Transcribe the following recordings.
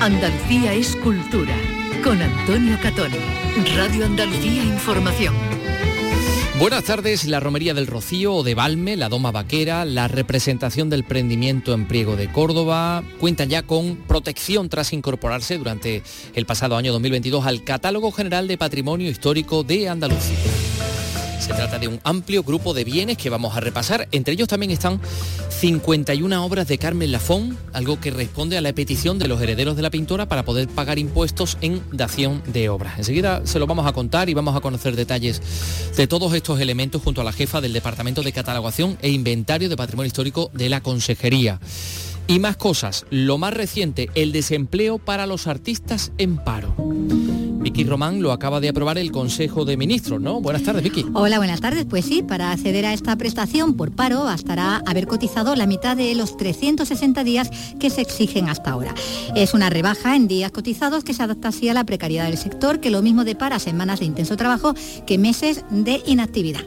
Andalucía es cultura. Con Antonio Catón. Radio Andalucía Información. Buenas tardes, la Romería del Rocío o de Balme, la Doma Vaquera, la representación del prendimiento en Priego de Córdoba, cuentan ya con protección tras incorporarse durante el pasado año 2022 al Catálogo General de Patrimonio Histórico de Andalucía. Se trata de un amplio grupo de bienes que vamos a repasar. Entre ellos también están 51 obras de Carmen Lafón, algo que responde a la petición de los herederos de la pintora para poder pagar impuestos en dación de obras. Enseguida se lo vamos a contar y vamos a conocer detalles de todos estos elementos junto a la jefa del Departamento de Catalogación e Inventario de Patrimonio Histórico de la Consejería. Y más cosas, lo más reciente, el desempleo para los artistas en paro. Vicky Román lo acaba de aprobar el Consejo de Ministros, ¿no? Buenas tardes, Vicky. Hola, buenas tardes. Pues sí, para acceder a esta prestación por paro bastará haber cotizado la mitad de los 360 días que se exigen hasta ahora. Es una rebaja en días cotizados que se adapta así a la precariedad del sector, que lo mismo depara semanas de intenso trabajo que meses de inactividad.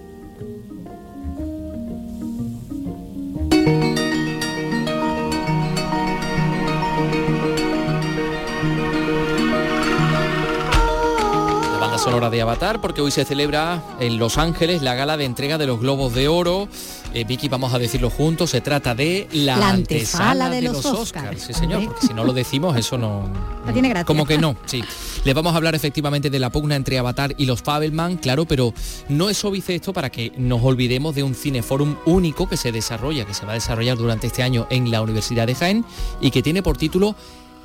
Sonora de Avatar porque hoy se celebra en Los Ángeles la gala de entrega de los Globos de Oro. Eh, Vicky, vamos a decirlo juntos, se trata de la, La antesala antesala de de los Oscars. Oscars. Sí, señor, porque si no lo decimos eso no... No tiene gracia. Como que no, sí. Les vamos a hablar efectivamente de la pugna entre Avatar y los Fabelman, claro, pero no es óbice esto para que nos olvidemos de un cineforum único que se desarrolla, que se va a desarrollar durante este año en la Universidad de Jaén y que tiene por título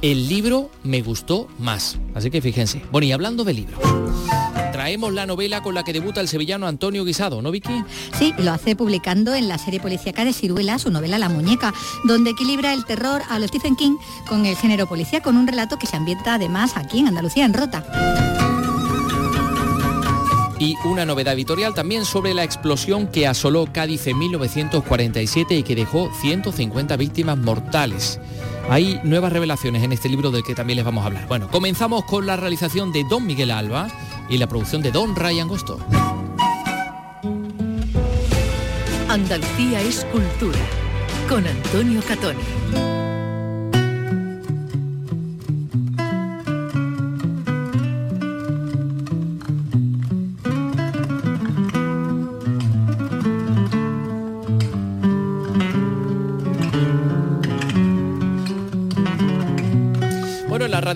El libro me gustó más. Así que fíjense. Bueno, y hablando de libros, traemos la novela con la que debuta el sevillano Antonio Guisado, ¿no, Vicky? Sí, lo hace publicando en la serie policíaca de Ciruela su novela La Muñeca, donde equilibra el terror a lo Stephen King con el género policía, con un relato que se ambienta además aquí en Andalucía, en Rota. Y una novedad editorial también sobre la explosión que asoló Cádiz en 1947 y que dejó 150 víctimas mortales. Hay nuevas revelaciones en este libro del que también les vamos a hablar. Bueno, comenzamos con la realización de Don Miguel Alba y la producción de Don Ryan Gosto. Andalucía es cultura. Con Antonio Catón.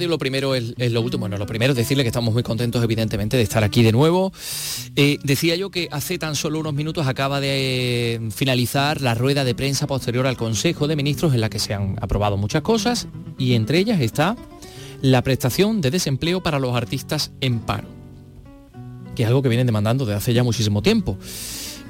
Lo primero es, es lo último. Bueno, lo primero es decirle que estamos muy contentos, evidentemente, de estar aquí de nuevo. Eh, decía yo que hace tan solo unos minutos acaba de eh, finalizar la rueda de prensa posterior al Consejo de Ministros en la que se han aprobado muchas cosas y entre ellas está la prestación de desempleo para los artistas en paro, que es algo que vienen demandando desde hace ya muchísimo tiempo.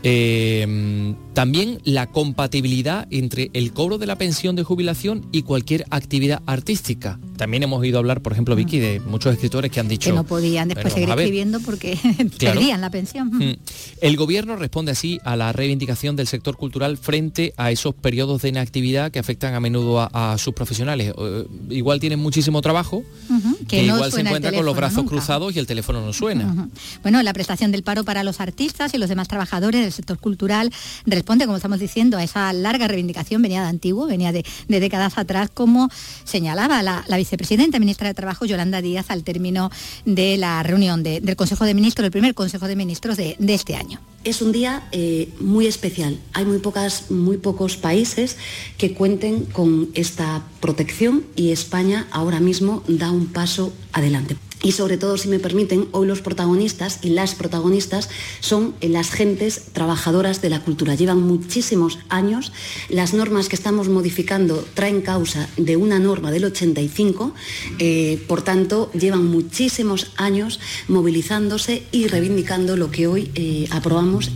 Eh, también la compatibilidad entre el cobro de la pensión de jubilación y cualquier actividad artística. También hemos oído hablar, por ejemplo, Vicky, de muchos escritores que han dicho... que no podían después "Bueno, seguir vamos a ver". escribiendo porque Claro. perdían la pensión. Mm. El gobierno responde así a la reivindicación del sector cultural frente a esos periodos de inactividad que afectan a menudo a, a sus profesionales. Eh, igual tienen muchísimo trabajo, Ujú, que, no igual se encuentran con los brazos nunca. cruzados y el teléfono no suena. Bueno, la prestación del paro para los artistas y los demás trabajadores del sector cultural responde, como estamos diciendo, a esa larga reivindicación, venía de antiguo, venía de, de décadas atrás, como señalaba la, la vicepresidenta, ministra de Trabajo, Yolanda Díaz, al término de la reunión de- del Consejo de Ministros, el primer Consejo de Ministros de, de este año. Es un día eh, muy especial. Hay muy, pocas, muy pocos países que cuenten con esta protección y España ahora mismo da un paso adelante. Y sobre todo, si me permiten, hoy los protagonistas y las protagonistas son las gentes trabajadoras de la cultura. Llevan muchísimos años. Las normas que estamos modificando traen causa de una norma del 85. eh, por tanto, llevan muchísimos años movilizándose y reivindicando lo que hoy eh, aprobamos.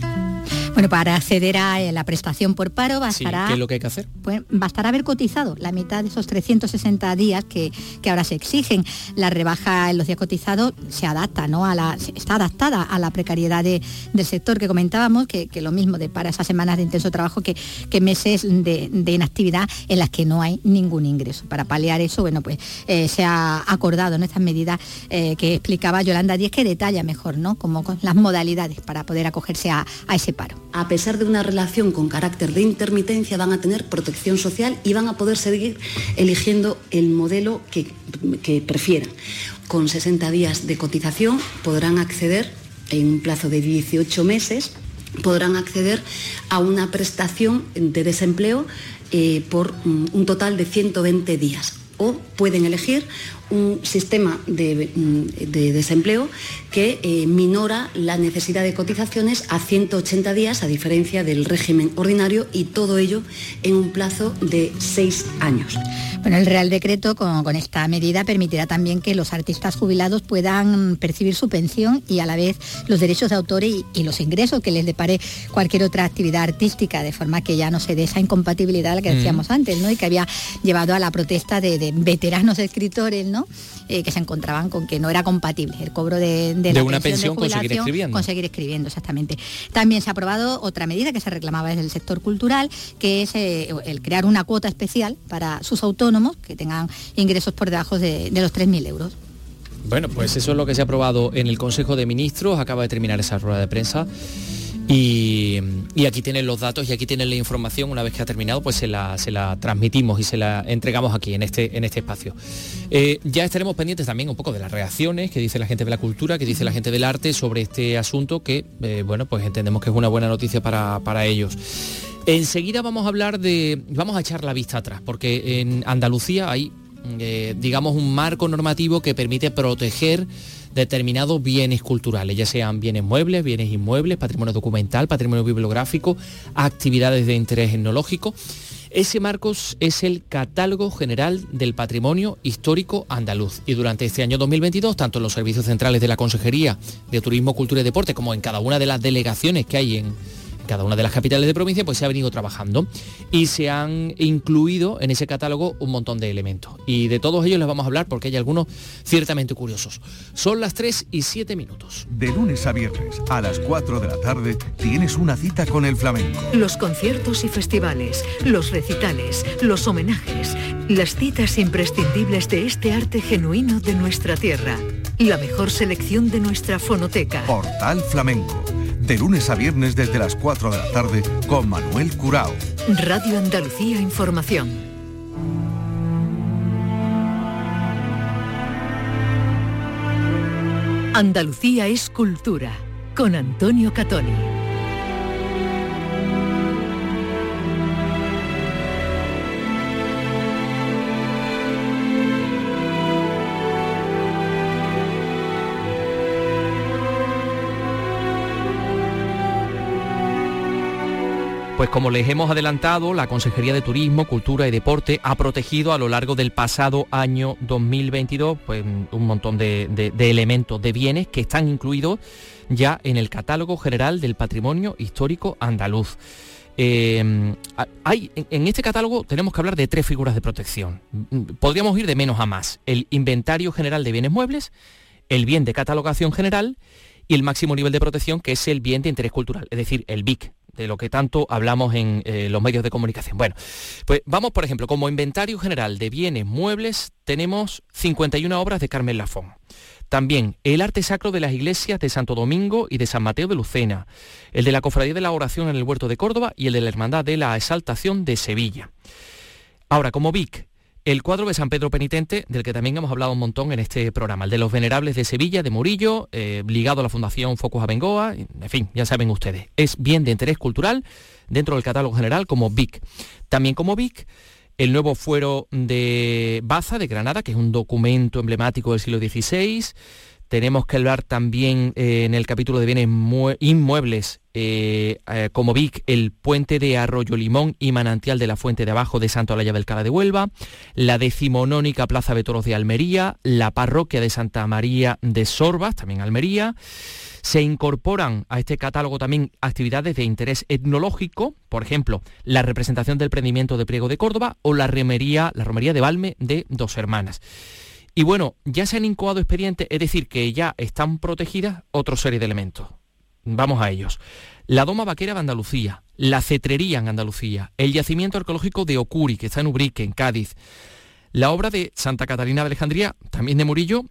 Bueno, para acceder a eh, la prestación por paro Sí, bastará... ¿Qué es lo que hay que hacer? pues bastará haber cotizado la mitad de esos 360 días que, que ahora se exigen. La rebaja en los días cotizados se adapta, ¿no? A la, está adaptada a la precariedad de- del sector que comentábamos, que, que lo mismo de para esas semanas de intenso trabajo que, que meses de, de inactividad en las que no hay ningún ingreso. Para paliar eso, bueno, pues eh, se ha acordado en estas medidas eh, que explicaba Yolanda Díez, que detalla mejor, ¿no? Como con las modalidades para poder acogerse a- a ese paro. A pesar de una relación con carácter de intermitencia, van a tener protección social y van a poder seguir eligiendo el modelo que, prefieran. Con 60 días de cotización podrán acceder en un plazo de 18 meses podrán acceder a una prestación de desempleo eh, por mm, un total de 120 días o pueden elegir un sistema de, mm, desempleo que eh, minora la necesidad de cotizaciones a 180 días, a diferencia del régimen ordinario, y todo ello en un plazo de seis años. Bueno, el Real Decreto con, esta medida permitirá también que los artistas jubilados puedan percibir su pensión y a la vez los derechos de autor y, los ingresos que les depare cualquier otra actividad artística, de forma que ya no se dé esa incompatibilidad la que decíamos antes, ¿no? Y que había llevado a la protesta de, veteranos escritores, ¿no? Eh, que se encontraban con que no era compatible el cobro de, de, una pensión, con seguir escribiendo. Conseguir escribiendo, exactamente. También se ha aprobado otra medida que se reclamaba desde el sector cultural, que es eh, el crear una cuota especial para sus autónomos que tengan ingresos por debajo de, de los 3.000 euros. Bueno, pues eso es lo que se ha aprobado en el Consejo de Ministros, acaba de terminar esa rueda de prensa. Y, aquí tienen los datos y aquí tienen la información, una vez que ha terminado, pues se la, transmitimos y se la entregamos aquí en este, en este espacio. Eh, ya estaremos pendientes también un poco de las reacciones que dice la gente de la cultura, que dice la gente del arte sobre este asunto que, eh, bueno, pues entendemos que es una buena noticia para, para ellos. Enseguida vamos a hablar de, vamos a echar la vista atrás, porque en Andalucía hay, eh, digamos, un marco normativo que permite proteger determinados bienes culturales, ya sean bienes muebles, bienes inmuebles, patrimonio documental, patrimonio bibliográfico, actividades de interés etnológico. Ese Marcos es el catálogo general del patrimonio histórico andaluz y durante este año 2022, tanto en los servicios centrales de la Consejería de Turismo, Cultura y Deporte como en cada una de las delegaciones que hay en, cada una de las capitales de provincia pues se ha venido trabajando y se han incluido en ese catálogo un montón de elementos. Y de todos ellos les vamos a hablar porque hay algunos ciertamente curiosos. Son las 3 y 7 minutos. De lunes a viernes a las 4 de la tarde tienes una cita con el flamenco. Los conciertos y festivales, los recitales, los homenajes, las citas imprescindibles de este arte genuino de nuestra tierra. La mejor selección de nuestra fonoteca. Portal Flamenco de lunes a viernes desde las 4 de la tarde con Manuel Curao. Radio Andalucía Información. Andalucía es cultura con Antonio Catoni. Pues como les hemos adelantado, la Consejería de Turismo, Cultura y Deporte ha protegido a lo largo del pasado año 2022 pues, un montón de, elementos, de bienes que están incluidos ya en el Catálogo General del Patrimonio Histórico Andaluz. Em, en este catálogo tenemos que hablar de tres figuras de protección. Podríamos ir de menos a más. El inventario general de bienes muebles, el bien de catalogación general y el máximo nivel de protección que es el bien de interés cultural, es decir, el BIC, de lo que tanto hablamos en eh, los medios de comunicación. Bueno, pues vamos, por ejemplo, como inventario general de bienes muebles tenemos 51 obras de Carmen Lafón. También el arte sacro de las iglesias de Santo Domingo y de San Mateo de Lucena, el de la Cofradía de la Oración en el Huerto de Córdoba y el de la Hermandad de la Exaltación de Sevilla. Ahora, como VIC, el cuadro de San Pedro Penitente, del que también hemos hablado un montón en este programa, el de los venerables de Sevilla, de Murillo, eh, ligado a la Fundación Focus Abengoa, en fin, ya saben ustedes. Es bien de interés cultural dentro del catálogo general como VIC. También como VIC, el nuevo fuero de Baza, de Granada, que es un documento emblemático del siglo XVI, tenemos que hablar también eh, en el capítulo de bienes inmuebles, eh, eh, como Vic, el puente de Arroyo Limón y manantial de la Fuente de Abajo de Santo Alaya del Cala de Huelva, la decimonónica Plaza de Toros de Almería, la parroquia de Santa María de Sorbas, también Almería. Se incorporan a este catálogo también actividades de interés etnológico, por ejemplo, la representación del prendimiento de Priego de Córdoba o la romería, la romería de Valme de Dos Hermanas. Y bueno, ya se han incoado expedientes, es decir, que ya están protegidas otra serie de elementos. Vamos a ellos. La Doma Vaquera de Andalucía, la Cetrería en Andalucía, el yacimiento arqueológico de Ocuri, que está en Ubrique, en Cádiz, la obra de Santa Catalina de Alejandría, también de Murillo,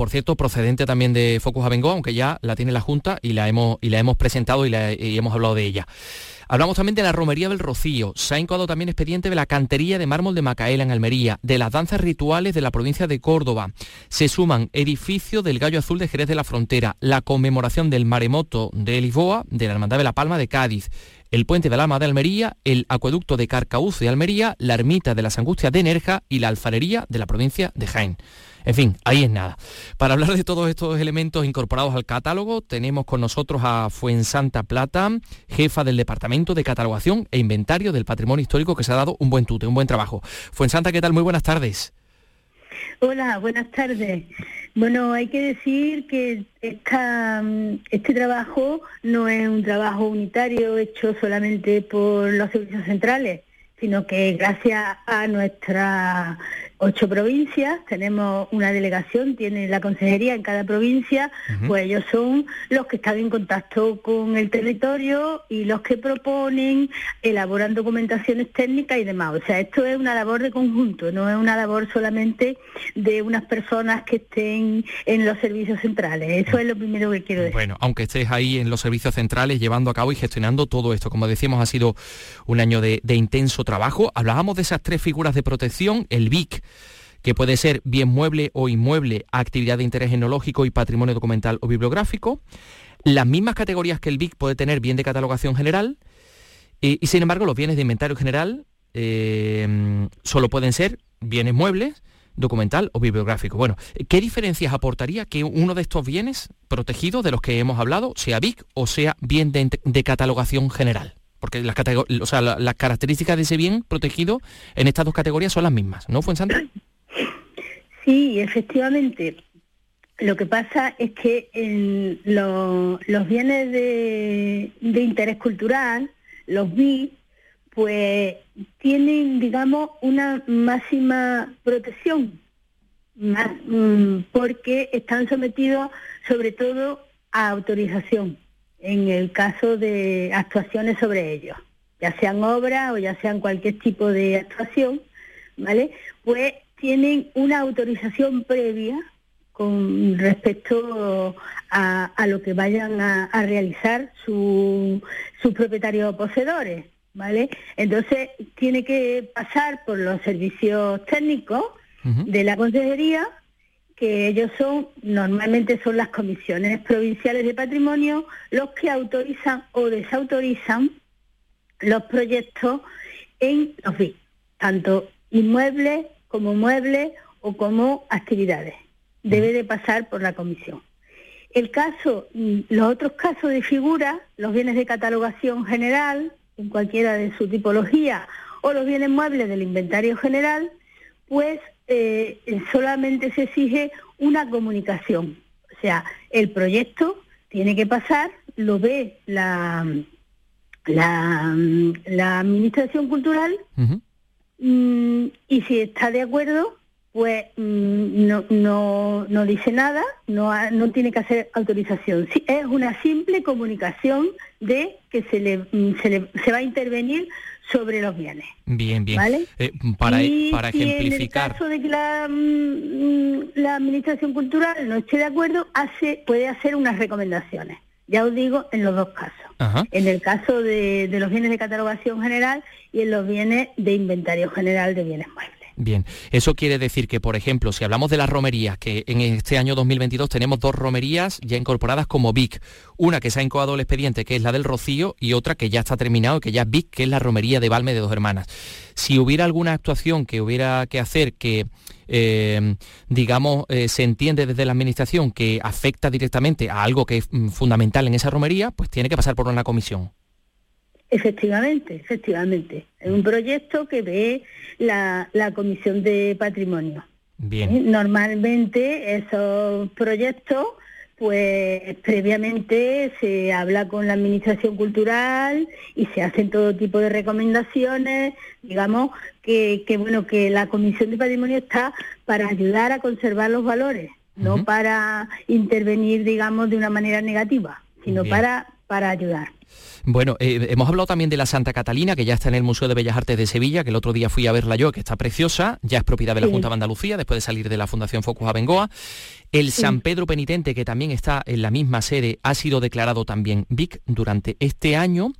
por cierto, procedente también de Focus Abengoa, aunque ya la tiene la Junta y la hemos, y la hemos presentado y, hemos hablado de ella. Hablamos también de la romería del Rocío. Se ha incoado también expediente de la cantería de mármol de Macaela en Almería, de las danzas rituales de la provincia de Córdoba. Se suman edificio del Gallo Azul de Jerez de la Frontera, la conmemoración del maremoto de Lisboa, de la Hermandad de la Palma de Cádiz, el puente de la Alma de Almería, el acueducto de Carcaúz de Almería, la ermita de las Angustias de Nerja y la alfarería de la provincia de Jaén. En fin, ahí es nada. Para hablar de todos estos elementos incorporados al catálogo, tenemos con nosotros a Fuensanta Plata, jefa del Departamento de Catalogación e Inventario del Patrimonio Histórico, que se ha dado un buen tute, un buen trabajo. Fuensanta, ¿qué tal? Muy buenas tardes. Hola, buenas tardes. Bueno, hay que decir que esta, este trabajo no es un trabajo unitario hecho solamente por los servicios centrales, sino que gracias a nuestra ocho provincias, tenemos una delegación, tiene la consejería en cada provincia, pues ellos son los que están en contacto con el territorio y los que proponen, elaboran documentaciones técnicas y demás. O sea, esto es una labor de conjunto, no es una labor solamente de unas personas que estén en los servicios centrales. Eso es lo primero que quiero decir. Bueno, aunque estés ahí en los servicios centrales llevando a cabo y gestionando todo esto, como decíamos, ha sido un año de, de intenso trabajo. Hablábamos de esas tres figuras de protección, el BIC, que puede ser bien mueble o inmueble, actividad de interés etnológico y patrimonio documental o bibliográfico. Las mismas categorías que el BIC puede tener bien de catalogación general y, sin embargo los bienes de inventario general eh, solo pueden ser bienes muebles, documental o bibliográfico. Bueno, ¿qué diferencias aportaría que uno de estos bienes protegidos de los que hemos hablado sea BIC o sea bien de, catalogación general? Porque las, o sea, las características de ese bien protegido en estas dos categorías son las mismas, ¿no, Fuensanta? Sí, efectivamente. Lo que pasa es que los bienes de, interés cultural, los BI, pues tienen, digamos, una máxima protección, mm, porque están sometidos sobre todo a autorización en el caso de actuaciones sobre ellos, ya sean obras o ya sean cualquier tipo de actuación, ¿vale? Pues tienen una autorización previa con respecto a, lo que vayan a, realizar sus propietarios poseedores, ¿vale? Entonces tiene que pasar por los servicios técnicos de la consejería, que ellos son, normalmente son las comisiones provinciales de patrimonio, los que autorizan o desautorizan los proyectos en los BIC, tanto inmuebles como muebles o como actividades. Debe de pasar por la comisión. El caso, mm, los otros casos de figura, los bienes de catalogación general, en cualquiera de su tipología, o los bienes muebles del inventario general, pues eh, solamente se exige una comunicación. O sea, el proyecto tiene que pasar, lo ve la, la, la Administración Cultural, Mm, y si está de acuerdo, pues mm, no, no, no, dice nada, no, no tiene que hacer autorización. es una simple comunicación de que se le, mm, se le se va a intervenir sobre los bienes. Bien, bien. Eh, para, e, para ejemplificar. en el caso de que la, la Administración Cultural no esté de acuerdo, hace puede hacer unas recomendaciones. Ya os digo, en los dos casos. En el caso de, de, los bienes de catalogación general y en los bienes de inventario general de bienes muebles. Bien, eso quiere decir que, por ejemplo, si hablamos de las romerías, que en este año 2022 tenemos dos romerías ya incorporadas como BIC, una que se ha incoado el expediente, que es la del Rocío, y otra que ya está terminado, que ya es BIC, que es la romería de Valme de Dos Hermanas. Si hubiera alguna actuación que hubiera que hacer que eh, digamos, eh, se entiende desde la Administración que afecta directamente a algo que es mm, fundamental en esa romería, pues tiene que pasar por una comisión. Efectivamente, efectivamente. Es un proyecto que ve la, la Comisión de Patrimonio. Bien. ¿Eh? Normalmente esos proyectos pues previamente se habla con la Administración Cultural y se hacen todo tipo de recomendaciones, digamos que, bueno que la Comisión de Patrimonio está para ayudar a conservar los valores, no para intervenir, digamos, de una manera negativa, sino para, para ayudar. Bueno, eh, hemos hablado también de la Santa Catalina, que ya está en el Museo de Bellas Artes de Sevilla, que el otro día fui a verla yo, que está preciosa, ya es propiedad de la Junta de Andalucía, después de salir de la Fundación Focus Abengoa. El San Pedro Penitente, que también está en la misma sede, ha sido declarado también VIC durante este año.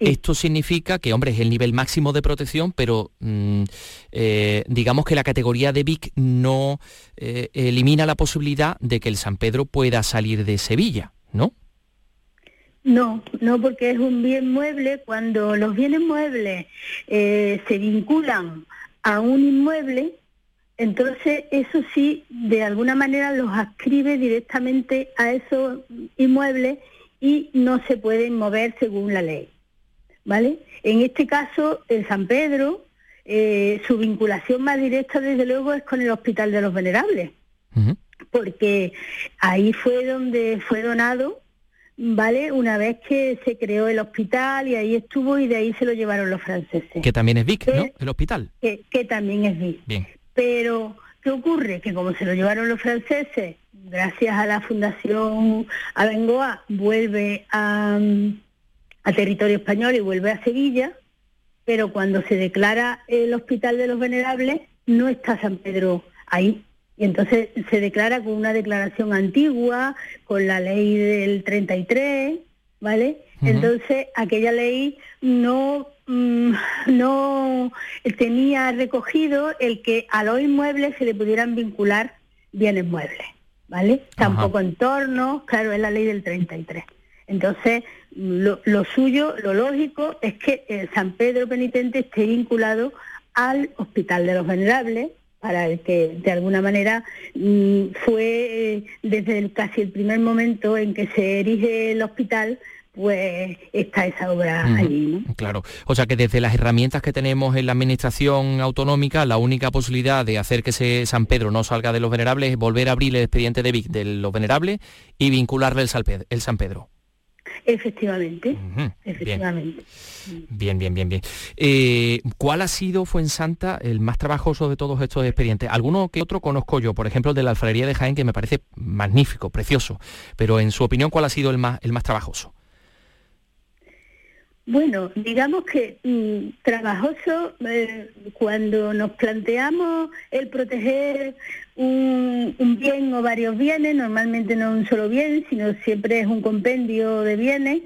Esto significa que, hombre, es el nivel máximo de protección, pero mm, eh, digamos que la categoría de VIC no eh, elimina la posibilidad de que el San Pedro pueda salir de Sevilla, ¿no? No, no porque es un bien mueble. Cuando los bienes muebles eh, se vinculan a un inmueble, entonces eso sí, de alguna manera los adscribe directamente a esos inmuebles y no se pueden mover según la ley. ¿Vale? En este caso, el San Pedro, eh, su vinculación más directa, desde luego, es con el Hospital de los Venerables, porque ahí fue donde fue donado ¿vale? Una vez que se creó el hospital y ahí estuvo y de ahí se lo llevaron los franceses. Que también es Vic, ¿no? El hospital. Que, también es Vic. Bien. Pero, ¿qué ocurre? Que como se lo llevaron los franceses, gracias a la Fundación Abengoa, vuelve a, a territorio español y vuelve a Sevilla, pero cuando se declara el Hospital de los Venerables, no está San Pedro ahí. Y entonces se declara con una declaración antigua, con la ley del 33, ¿vale? Entonces aquella ley no, mm, no tenía recogido el que a los inmuebles se le pudieran vincular bienes muebles, ¿vale? Tampoco entornos, claro, es la ley del 33. Entonces, lo, lo, suyo, lo lógico, es que el San Pedro Penitente esté vinculado al Hospital de los Venerables, para el que de alguna manera mm, fue eh, desde casi el primer momento en que se erige el hospital pues está esa obra allí. ¿no? Claro, o sea que desde las herramientas que tenemos en la administración autonómica, la única posibilidad de hacer que ese San Pedro no salga de los venerables es volver a abrir el expediente de VIC de los venerables y vincularle el San Pedro. Efectivamente, efectivamente. Bien, bien, bien, bien. Eh, ¿Cuál ha sido, Fuensanta, el más trabajoso de todos estos expedientes? Alguno que otro conozco yo, por ejemplo, el de la alfarería de Jaén, que me parece magnífico, precioso, pero en su opinión, ¿cuál ha sido el más, el más trabajoso? Bueno, digamos que mm, trabajoso eh, cuando nos planteamos el proteger un, bien o varios bienes, normalmente no un solo bien, sino siempre es un compendio de bienes,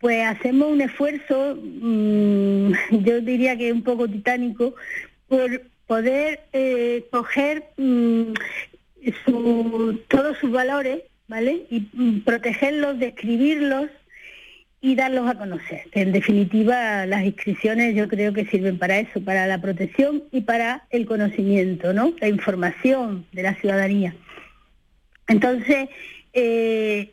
pues hacemos un esfuerzo, mm, yo diría que un poco titánico, por poder eh, coger mm, todos sus valores, ¿vale? Y protegerlos, describirlos y darlos a conocer. En definitiva, las inscripciones yo creo que sirven para eso, para la protección y para el conocimiento, ¿no? La información de la ciudadanía. Entonces, eh,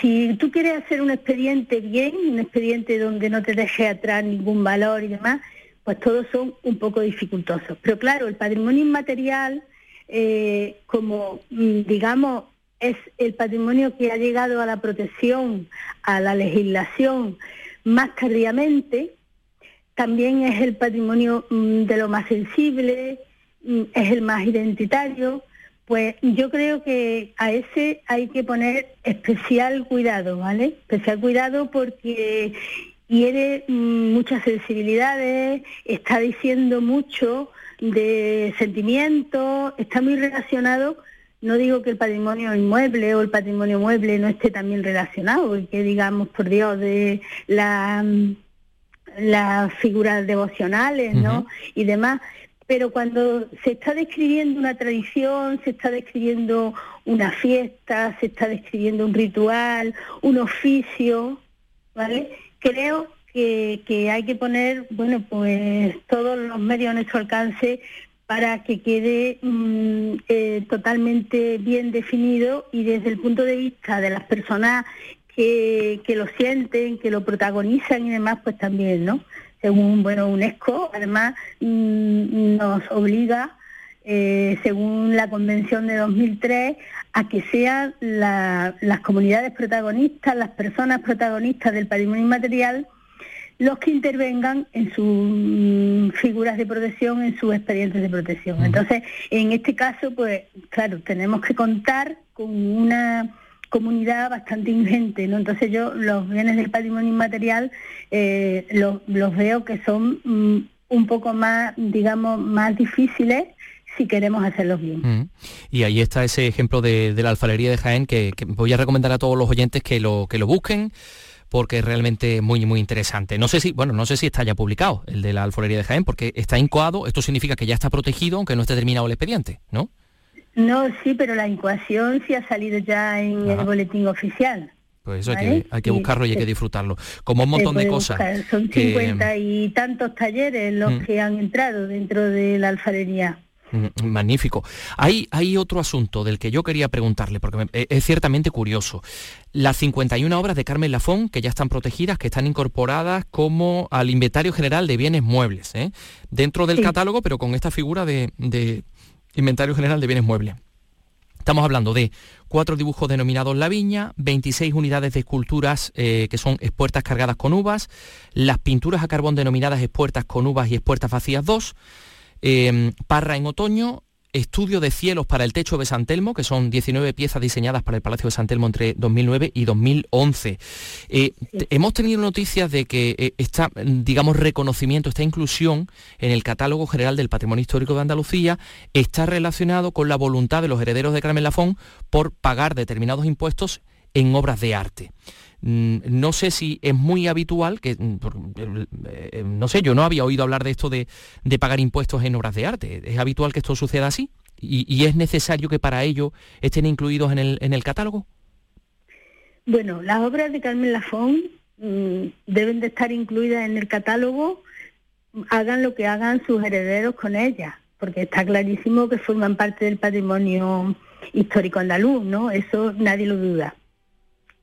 si tú quieres hacer un expediente bien, un expediente donde no te deje atrás ningún valor y demás, pues todos son un poco dificultosos. Pero claro, el patrimonio inmaterial, eh, como mm, digamos es el patrimonio que ha llegado a la protección, a la legislación más tardíamente, también es el patrimonio mm, de lo más sensible, mm, es el más identitario, pues yo creo que a ese hay que poner especial cuidado, ¿vale? Especial cuidado porque hiere mm, muchas sensibilidades, está diciendo mucho de sentimientos, está muy relacionado no digo que el patrimonio inmueble o el patrimonio mueble no esté también relacionado, porque digamos, por Dios, de la, las figuras devocionales, ¿no? Y demás. Pero cuando se está describiendo una tradición, se está describiendo una fiesta, se está describiendo un ritual, un oficio, ¿vale? Creo que, que hay que poner, bueno, pues todos los medios a nuestro alcance para que quede mm, eh, totalmente bien definido y desde el punto de vista de las personas que, lo sienten, que lo protagonizan y demás, pues también, ¿no? Según, bueno, UNESCO, además mm, nos obliga, eh, según la Convención de 2003, a que sean las comunidades protagonistas, las personas protagonistas del patrimonio inmaterial, los que intervengan en sus figuras de protección, en sus expedientes de protección. Entonces, en este caso, pues claro, tenemos que contar con una comunidad bastante ingente, ¿no? Entonces yo los bienes del patrimonio inmaterial eh, los, veo que son mm, un poco más, digamos, más difíciles si queremos hacerlos bien. Mm. Y ahí está ese ejemplo de, la alfarería de Jaén que, voy a recomendar a todos los oyentes que lo, que lo busquen porque es realmente muy muy interesante. No sé si, bueno, no sé si está ya publicado el de la alfarería de Jaén, porque está incoado, esto significa que ya está protegido, aunque no esté terminado el expediente, ¿no? No, sí, pero la incoación sí ha salido ya en el boletín oficial. Pues eso hay, que, buscarlo y hay que disfrutarlo. Como un montón de cosas. Son cincuenta y tantos talleres los mm. que han entrado dentro de la alfarería. Mm, magnífico. Hay, hay otro asunto del que yo quería preguntarle, porque e, es ciertamente curioso. Las 51 obras de Carmen Lafón, que ya están protegidas, que están incorporadas como al inventario general de bienes muebles, ¿eh? dentro del catálogo, pero con esta figura de, inventario general de bienes muebles. Estamos hablando de cuatro dibujos denominados La Viña, 26 unidades de esculturas eh, que son expuertas cargadas con uvas, las pinturas a carbón denominadas expuertas con uvas y expuertas vacías 2, Em, Parra en otoño, Estudio de cielos para el techo de San Telmo, que son 19 piezas diseñadas para el Palacio de San Telmo entre 2009 y 2011. Eh, hemos tenido noticias de que eh, esta, digamos, reconocimiento, esta inclusión en el catálogo general del patrimonio histórico de Andalucía está relacionado con la voluntad de los herederos de Carmen Lafón por pagar determinados impuestos en obras de arte. Mm, no sé si es muy habitual, que mm, eh, no sé, yo no había oído hablar de esto de, pagar impuestos en obras de arte. ¿Es habitual que esto suceda así? ¿Y, es necesario que para ello estén incluidos en el, en el catálogo? Bueno, las obras de Carmen Lafón mm, deben de estar incluidas en el catálogo, hagan lo que hagan sus herederos con ellas, porque está clarísimo que forman parte del patrimonio histórico andaluz, ¿no? Eso nadie lo duda.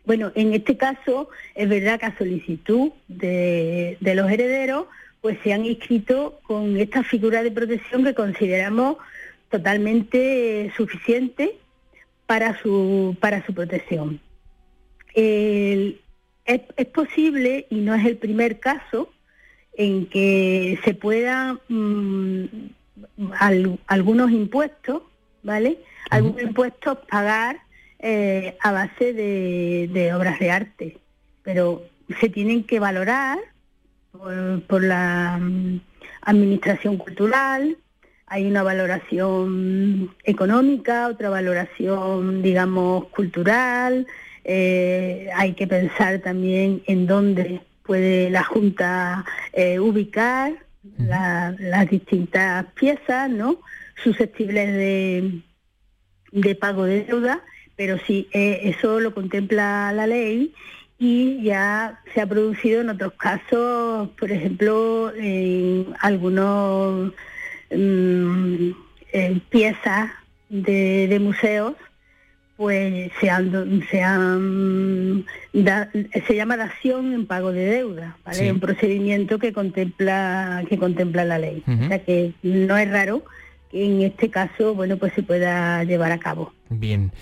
Bueno, en este caso es verdad que a solicitud de, los herederos, pues se han inscrito con esta figura de protección que consideramos totalmente suficiente para su, para su protección. es, posible, y no es el primer caso, en que se puedan mm, algunos impuestos, ¿vale? Algunos impuestos pagar eh, a base de, obras de arte, pero se tienen que valorar por, la mm, administración cultural, hay una valoración económica, otra valoración, digamos, cultural, eh, hay que pensar también en dónde puede la Junta eh, ubicar las distintas piezas, ¿no? Susceptibles de, de pago de deuda pero sí, eh, eso lo contempla la ley y ya se ha producido en otros casos, por ejemplo, en algunos mm, piezas de, museos, pues se han, se han se llama dación en pago de deuda, ¿vale? Un procedimiento que contempla que contempla la ley, o sea que no es raro que en este caso, bueno, pues se pueda llevar a cabo.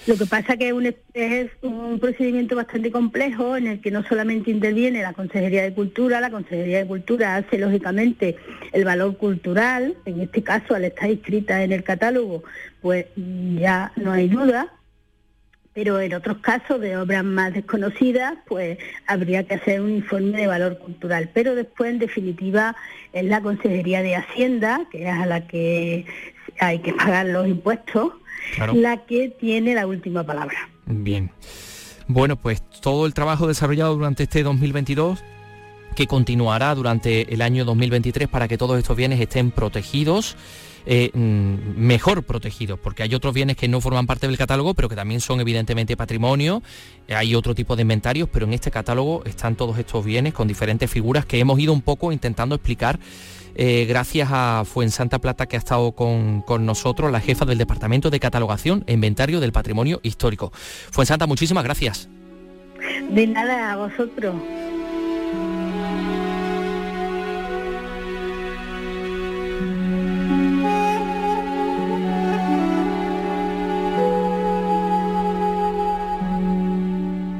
Lo que pasa que un, es un procedimiento bastante complejo en el que no solamente interviene la Consejería de Cultura, la Consejería de Cultura hace lógicamente el valor cultural, en este caso al estar inscrita en el catálogo, pues ya no hay duda, pero en otros casos de obras más desconocidas, pues habría que hacer un informe de valor cultural. Pero después, en definitiva, es la Consejería de Hacienda, que es a la que hay que pagar los impuestos, la que tiene la última palabra. Bien. Bueno, pues todo el trabajo desarrollado durante este 2022 que continuará durante el año 2023 para que todos estos bienes estén protegidos eh, mm, mejor protegidos, porque hay otros bienes que no forman parte del catálogo, pero que también son evidentemente patrimonio, hay otro tipo de inventarios, pero en este catálogo están todos estos bienes con diferentes figuras que hemos ido un poco intentando explicar eh, gracias a Fuensanta Plata que ha estado con, con, nosotros, la jefa del Departamento de Catalogación e Inventario del Patrimonio Histórico. Fuensanta, muchísimas gracias. De nada, a vosotros.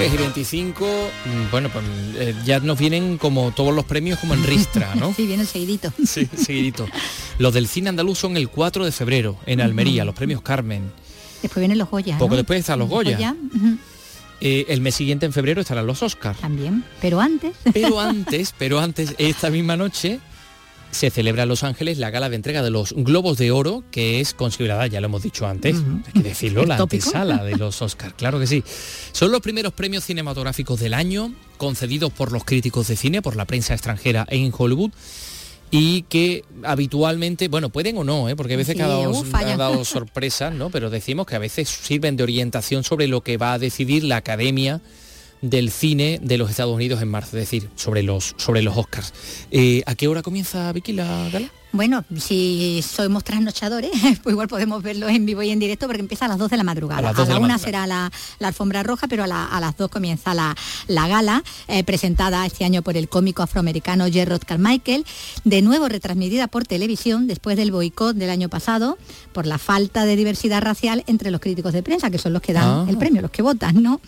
3 y 25, mm, bueno, pues eh, ya nos vienen como todos los premios como en ristra, ¿no? sí, vienen seguidito. Sí, seguidito. Los del cine andaluz son el 4 de febrero, en Almería, los premios Carmen. Después vienen los Goya. Poco ¿no? después están los Goya. Eh, el mes siguiente, en febrero, estarán los Oscars. También. Pero antes. Pero antes, pero antes, esta misma noche se celebra en Los Ángeles la gala de entrega de los Globos de Oro, que es considerada, ya lo hemos dicho antes, hay que decirlo, ¿El la antesala de los Oscars, claro que sí. Son los primeros premios cinematográficos del año, concedidos por los críticos de cine, por la prensa extranjera en Hollywood, y que habitualmente, bueno, pueden o no, ¿eh? porque a veces Sí, ha dado, uh, ha dado sorpresas, ¿no? Pero decimos que a veces sirven de orientación sobre lo que va a decidir la Academia del cine de los Estados Unidos en marzo, es decir, sobre los sobre los Oscars. Eh, ¿A qué hora comienza Vicky la gala? Bueno, si somos trasnochadores, pues igual podemos verlo en vivo y en directo porque empieza a las 2 de la madrugada. A las 2 de la la una madrugada. será la, la alfombra roja, pero a, la- a las 2 comienza la, la gala, eh, presentada este año por el cómico afroamericano Gerard Carmichael, de nuevo retransmitida por televisión después del boicot del año pasado por la falta de diversidad racial entre los críticos de prensa, que son los que dan Ah. el premio, los que votan, ¿no?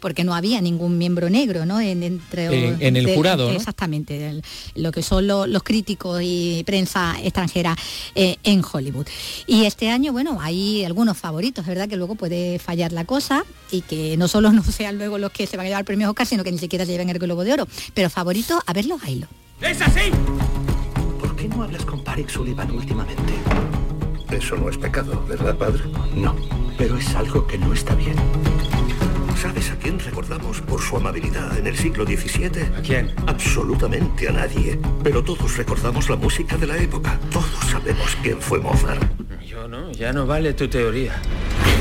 Porque no había ningún miembro negro, ¿no? En, entre, En- en el jurado, ¿no? Exactamente, el- lo que son lo- los críticos y prensa extranjera eh, en Hollywood. Y este año, bueno, hay algunos favoritos, ¿verdad? Que luego puede fallar la cosa y que no solo no sean luego los que se van a llevar el premio Oscar, sino que ni siquiera se lleven el Globo de Oro. Pero favoritos, a verlos, haylo. ¡Es así! ¿Por qué no hablas con Parik Sullivan últimamente? Eso no es pecado, ¿verdad, padre? No, pero es algo que no está bien. ¿Sabes a quién recordamos por su amabilidad en el siglo XVII? ¿A quién? Absolutamente a nadie. Pero todos recordamos la música de la época. Todos sabemos quién fue Mozart. Yo no, ya no vale tu teoría.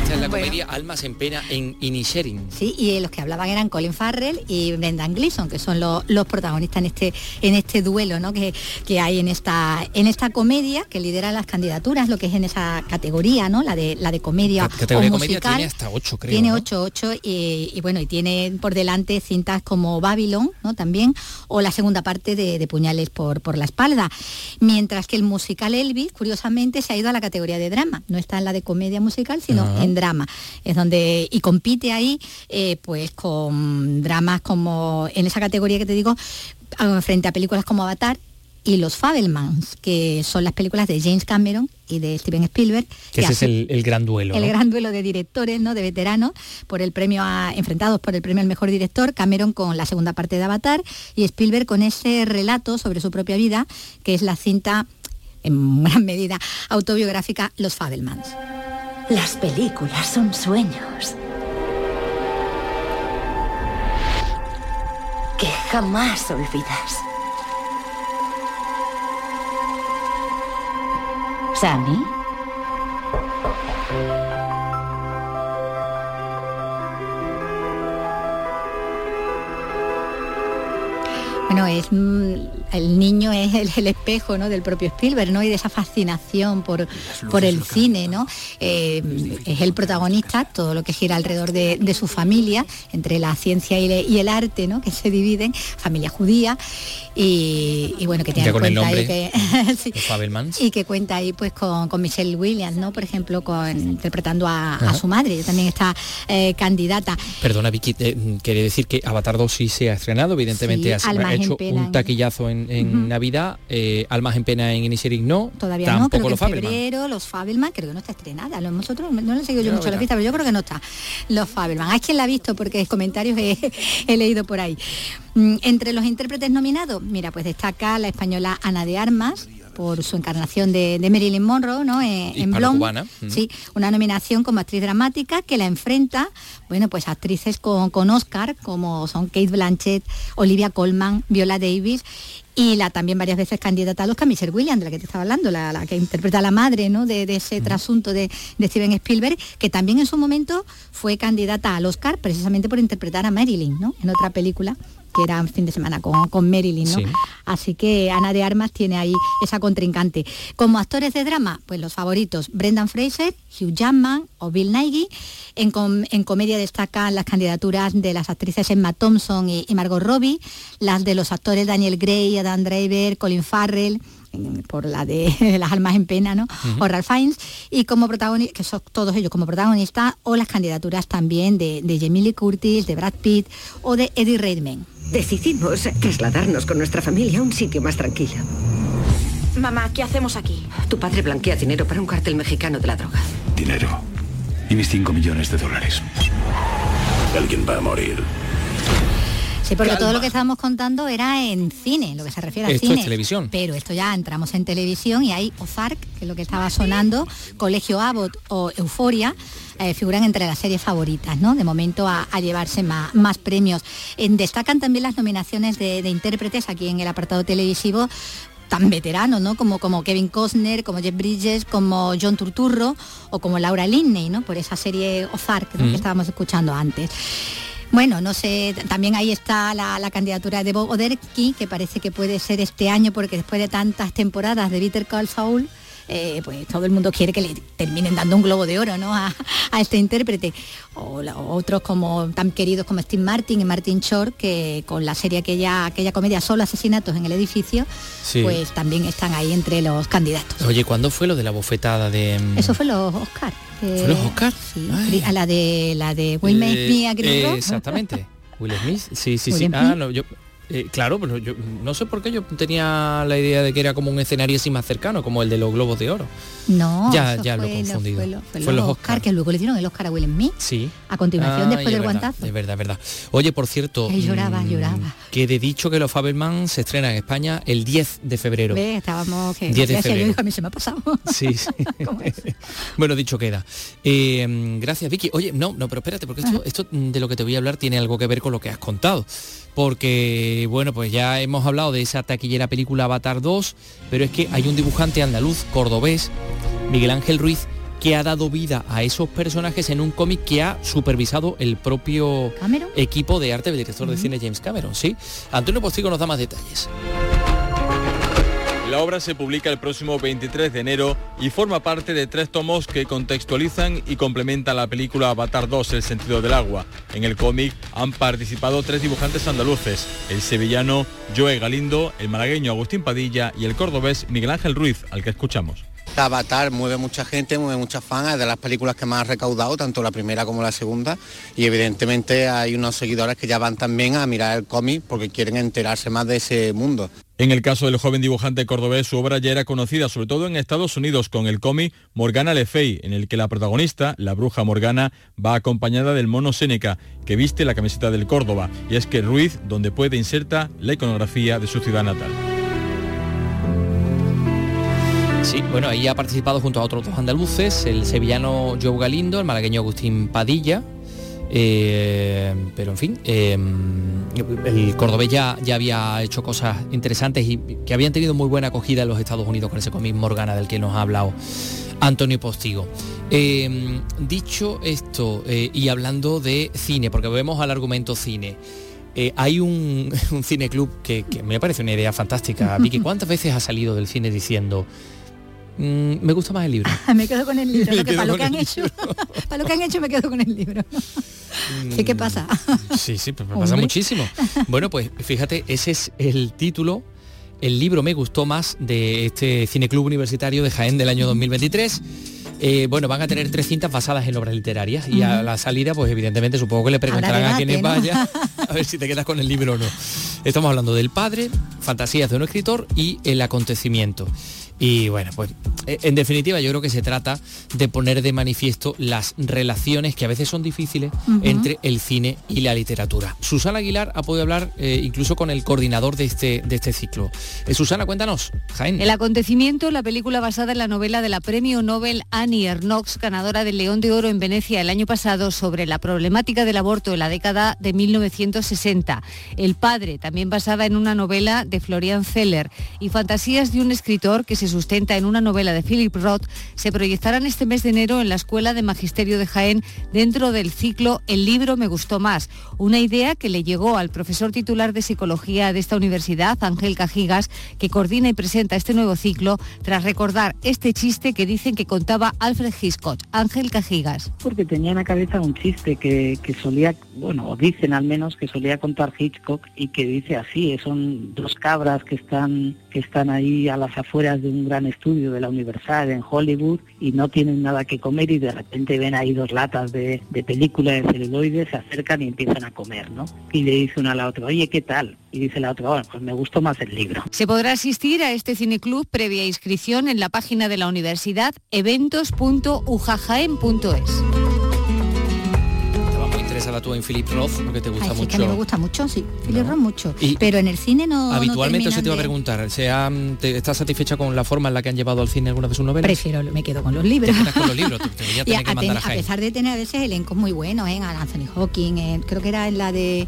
Esta es la Bueno. comedia Almas en Pena en Inisherin. Sí, y los que hablaban eran Colin Farrell y Brendan Gleeson, que son los, los protagonistas en este, en este duelo ¿no? que, que hay en esta, en esta comedia que lidera las candidaturas, lo que es en esa categoría, ¿no? La de la de comedia. La categoría o de comedia musical. tiene hasta ocho, creo, Tiene ¿no? 8, 8 y, y bueno, y tiene por delante cintas como Babylon, ¿no? También, o la segunda parte de, de Puñales por, por la espalda. Mientras que el musical Elvis, curiosamente, se ha ido a la categoría de drama. No está en la de comedia musical, sino Ah. en drama. Es donde, y compite ahí, eh, pues con dramas como, en esa categoría que te digo, ah, frente a películas como Avatar y Los Fabelmans, que son las películas de James Cameron y de Steven Spielberg. Que ese es el, el gran duelo. el ¿no? gran duelo de directores, ¿no? De veteranos, por el premio a, enfrentados por el premio al mejor director, Cameron con la segunda parte de Avatar y Spielberg con ese relato sobre su propia vida, que es la cinta en gran medida autobiográfica Los Fabelmans. Las películas son sueños. Que jamás olvidas. ¿Sammy? Bueno, es mm, el niño es el, el espejo ¿no? del propio Spielberg, ¿no? Y de esa fascinación por, por el cine, ¿no? Eh, es el protagonista, todo lo que gira alrededor de, de su familia, entre la ciencia y, le- y el arte, ¿no? Que se dividen, familia judía, y, y bueno, que tiene el cuenta ahí que, sí, y que cuenta ahí pues con, con Michelle Williams, ¿no? Por ejemplo, con interpretando a, su madre, ella también está eh, candidata. Perdona, Vicky, eh, quería decir que Avatar 2 sí se ha estrenado, evidentemente Sí, ha, hecho un en- en. Navidad, eh, Almas en Pena en Inisherin no, Todavía tampoco no, los en febrero, los Fabelman, creo que no está estrenada. Nosotros no lo he seguido yo mucho la pista, pero yo creo que no está. Los Fabelman. Hay quien la ha visto porque comentarios he, he leído por ahí. Mm, Entre los intérpretes nominados, mira, pues destaca la española Ana de Armas por su encarnación de, Marilyn Monroe, ¿no? en Blonde. Sí, una nominación como actriz dramática que la enfrenta, bueno, pues actrices con, con Oscar, como son Kate Blanchett, Olivia Colman, Viola Davis y la también varias veces candidata a los Michelle Williams, de la que te estaba hablando, la, que interpreta a la madre ¿no? de, ese trasunto de, Steven Spielberg, que también en su momento fue candidata al Oscar precisamente por interpretar a Marilyn ¿no? en otra película que era un fin de semana con, con Marilyn, ¿no? Así que Ana de Armas tiene ahí esa contrincante. Como actores de drama, pues los favoritos, Brendan Fraser, Hugh Jackman o Bill Nighy. En, comedia destacan las candidaturas de las actrices Emma Thompson y, Margot Robbie, las de los actores Daniel Gray, Adam Driver, Colin Farrell, por la de las almas en pena, ¿no? O Ralph Fiennes, y como protagonista, que son todos ellos como protagonistas, o las candidaturas también de, de Jamie Lee Curtis, de Brad Pitt o de Eddie Redmayne. Decidimos trasladarnos con nuestra familia a un sitio más tranquilo. Mamá, ¿qué hacemos aquí? Tu padre blanquea dinero para un cartel mexicano de la droga. Dinero. Y mis 5 millones de dólares. Alguien va a morir. Sí, porque todo lo que estábamos contando era en cine, lo que se refiere a esto cine. Es televisión. Pero esto ya entramos en televisión y hay Ozark, que es lo que estaba sonando, Colegio Abbott o Euforia. Eh, figuran entre las series favoritas, ¿no? De momento a, llevarse más, más premios. destacan también las nominaciones de, intérpretes aquí en el apartado televisivo tan veteranos, ¿no? Como, como Kevin Costner, como Jeff Bridges, como John Turturro o como Laura Linney, ¿no? Por esa serie Ozark que estábamos escuchando antes. Bueno, no sé, también ahí está la, candidatura de Bob Oderki, que parece que puede ser este año, porque después de tantas temporadas de Bitter Call Saul, eh, pues todo el mundo quiere que le terminen dando un globo de oro ¿no? a, este intérprete. O, otros como tan queridos como Steve Martin y Martin Short, que con la serie aquella, aquella comedia Solo Asesinatos en el edificio, pues también están ahí entre los candidatos. Oye, ¿cuándo fue lo de la bofetada de...? Mm? Eso fue los Oscar. ¿Fue los Oscar? Sí, a la de la de Will Smith, eh, Exactamente. Will Smith, sí, sí, sí. Ah, no, yo eh, claro, pero yo no sé por qué yo tenía la idea de que era como un escenario así más cercano, como el de los globos de oro. No, ya, ya lo he confundido. fue, los Oscar, que luego le dieron el Oscar a Will Smith. Sí. A continuación, después del guantazo. Es verdad, es verdad. Oye, por cierto. Él lloraba, mm, lloraba. Que de dicho que los Fabelman se estrena en España el 10 de febrero. Ve, estábamos que 10 de febrero. A mí se me ha pasado. Sí, sí. bueno, dicho queda. Eh, gracias, Vicky. Oye, no, no, pero espérate, porque esto, esto de lo que te voy a hablar tiene algo que ver con lo que has contado porque bueno, pues ya hemos hablado de esa taquillera película Avatar 2, pero es que hay un dibujante andaluz, cordobés, Miguel Ángel Ruiz, que ha dado vida a esos personajes en un cómic que ha supervisado el propio equipo de arte del director de cine James Cameron, ¿sí? Antonio Postigo nos da más detalles. La obra se publica el próximo 23 de enero y forma parte de tres tomos que contextualizan y complementan la película Avatar 2, El sentido del agua. En el cómic han participado tres dibujantes andaluces, el sevillano Joe Galindo, el malagueño Agustín Padilla y el cordobés Miguel Ángel Ruiz, al que escuchamos. Avatar mueve mucha gente, mueve muchas fans, de las películas que más ha recaudado, tanto la primera como la segunda, y evidentemente hay unos seguidores que ya van también a mirar el cómic porque quieren enterarse más de ese mundo. En el caso del joven dibujante cordobés, su obra ya era conocida, sobre todo en Estados Unidos, con el cómic Morgana Le Fay, en el que la protagonista, la bruja Morgana, va acompañada del mono Séneca, que viste la camiseta del Córdoba, y es que Ruiz, donde puede, inserta la iconografía de su ciudad natal. Sí, bueno, ahí ha participado junto a otros dos andaluces, el sevillano Joe Galindo, el malagueño Agustín Padilla, eh, pero en fin, eh, el cordobés ya, ya había hecho cosas interesantes y que habían tenido muy buena acogida en los Estados Unidos con ese cómic Morgana del que nos ha hablado Antonio Postigo. Eh, dicho esto, y hablando de cine, porque vemos al argumento cine, hay un, un cine club que, que, me parece una idea fantástica. Vicky, ¿cuántas veces ha salido del cine diciendo Mm, me gusta más el libro. me quedo con el libro, para lo que han hecho, para lo que han hecho me quedo con el libro. ¿Qué, ¿Qué pasa? sí, sí, pero pasa muchísimo. Bueno, pues fíjate, ese es el título. El libro me gustó más de este Cineclub Universitario de Jaén del año 2023. Eh, bueno, van a tener tres cintas basadas en obras literarias y a la salida, pues evidentemente supongo que le preguntarán a quienes vaya a ver si te quedas con el libro o no. Estamos hablando del padre, fantasías de un escritor y el acontecimiento. Y bueno, pues eh, en definitiva yo creo que se trata de poner de manifiesto las relaciones que a veces son difíciles entre el cine y la literatura. Susana Aguilar ha podido hablar eh, incluso con el coordinador de este, de este ciclo. Eh, Susana, cuéntanos, Jaén. El acontecimiento, la película basada en la novela de la premio Nobel Annie Ernaux, ganadora del León de Oro en Venecia el año pasado, sobre la problemática del aborto en la década de 1960. El padre, también basada en una novela de Florian Zeller y fantasías de un escritor que se sustenta en una novela de Philip Roth, se proyectarán este mes de enero en la Escuela de Magisterio de Jaén dentro del ciclo El libro me gustó más, una idea que le llegó al profesor titular de psicología de esta universidad, Ángel Cajigas, que coordina y presenta este nuevo ciclo tras recordar este chiste que dicen que contaba Alfred Hitchcock. Ángel Cajigas. Porque tenía en la cabeza un chiste que, que solía, bueno, dicen al menos que solía contar Hitchcock y que dice así, son dos cabras que están, que están ahí a las afueras de un gran estudio de la Universal en Hollywood y no tienen nada que comer y de repente ven ahí dos latas de, de película de celuloide, se acercan y empiezan a comer, ¿no? Y le dice una a la otra, oye, ¿qué tal? Y dice la otra, bueno, pues me gustó más el libro. Se podrá asistir a este cineclub previa inscripción en la página de la universidad eventos.ujajaen.es interesada tú en Philip Roth, porque te gusta Ay, sí, mucho. que a mí me gusta mucho, sí. Philip Roth mucho. Pero en el cine no. Habitualmente no eso te iba a preguntar, ¿se han- te- ¿estás satisfecha con la forma en la que han llevado al cine algunas de sus novelas? Prefiero, me quedo con los libros. Te quedas con los libros, te, te voy a pesar de tener a veces elencos muy buenos, ¿eh? A Anthony Hawking, eh, creo que era en la de.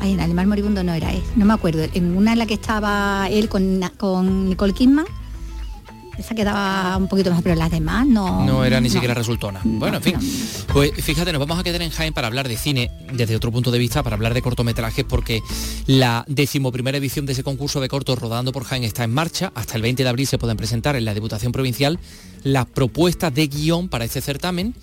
Ay, en Animal Moribundo no era, eh, no me acuerdo. En una en la que estaba él con, con Nicole Kidman. Esa quedaba un poquito más, pero las demás no. No era ni no. siquiera resultona. Bueno, en fin. Pues fíjate, nos vamos a quedar en Jaén para hablar de cine desde otro punto de vista, para hablar de cortometrajes, porque la decimoprimera edición de ese concurso de cortos rodando por Jaén está en marcha. Hasta el 20 de abril se pueden presentar en la Diputación Provincial las propuestas de guion para este certamen.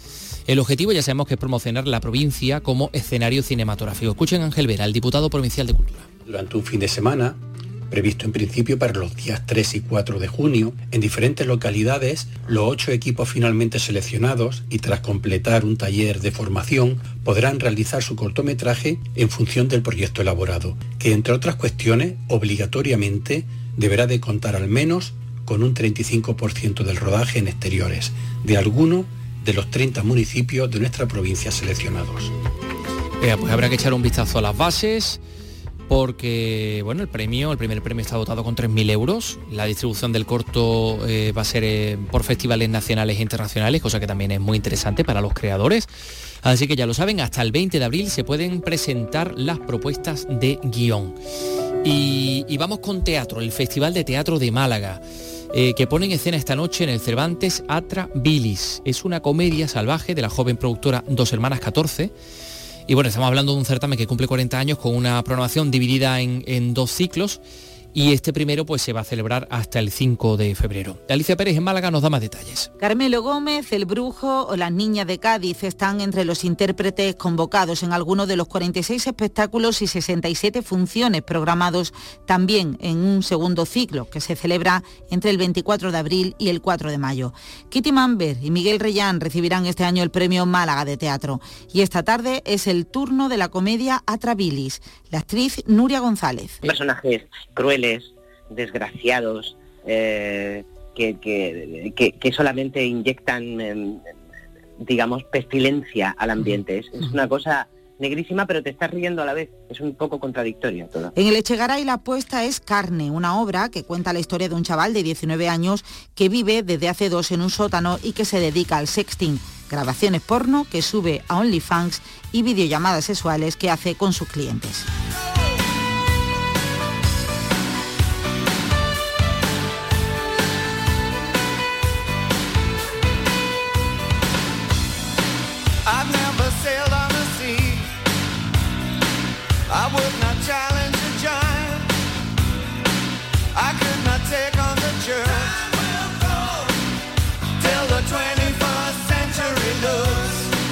El objetivo ya sabemos que es promocionar la provincia como escenario cinematográfico. Escuchen a Ángel Vera, el diputado provincial de Cultura. durante un fin de semana, previsto en principio para los días 3 y 4 de junio, en diferentes localidades, los ocho equipos finalmente seleccionados y tras completar un taller de formación, podrán realizar su cortometraje en función del proyecto elaborado, que entre otras cuestiones, obligatoriamente, deberá de contar al menos con un 35% del rodaje en exteriores, de alguno de los 30 municipios de nuestra provincia seleccionados. Pues habrá que echar un vistazo a las bases porque bueno el premio el primer premio está dotado con 3.000 euros. La distribución del corto eh, va a ser eh, por festivales nacionales e internacionales cosa que también es muy interesante para los creadores. Así que ya lo saben hasta el 20 de abril se pueden presentar las propuestas de guion. Y, vamos con teatro el festival de teatro de Málaga eh, que pone en escena esta noche en el Cervantes Atra Bilis. Es una comedia salvaje de la joven productora Dos Hermanas 14 y bueno, estamos hablando de un certamen que cumple 40 años con una programación dividida en, dos ciclos y este primero pues se va a celebrar hasta el 5 de febrero. Alicia Pérez en Málaga nos da más detalles. Carmelo Gómez, El Brujo o Las Niñas de Cádiz están entre los intérpretes convocados en algunos de los 46 espectáculos y 67 funciones programados también en un segundo ciclo que se celebra entre el 24 de abril y el 4 de mayo. Kitty Mamber y Miguel Reyán recibirán este año el premio Málaga de Teatro y esta tarde es el turno de la comedia Atrabilis. La actriz Nuria González. personajes crueles, desgraciados, eh, que, que- que- que solamente inyectan, em, digamos, pestilencia al ambiente. Es, es una cosa negrísima, pero te estás riendo a la vez. Es un poco contradictorio todo. En el Echegaray la apuesta es Carne, una obra que cuenta la historia de un chaval de 19 años que vive desde hace dos en un sótano y que se dedica al sexting, grabaciones porno que sube a OnlyFans y videollamadas sexuales que hace con sus clientes.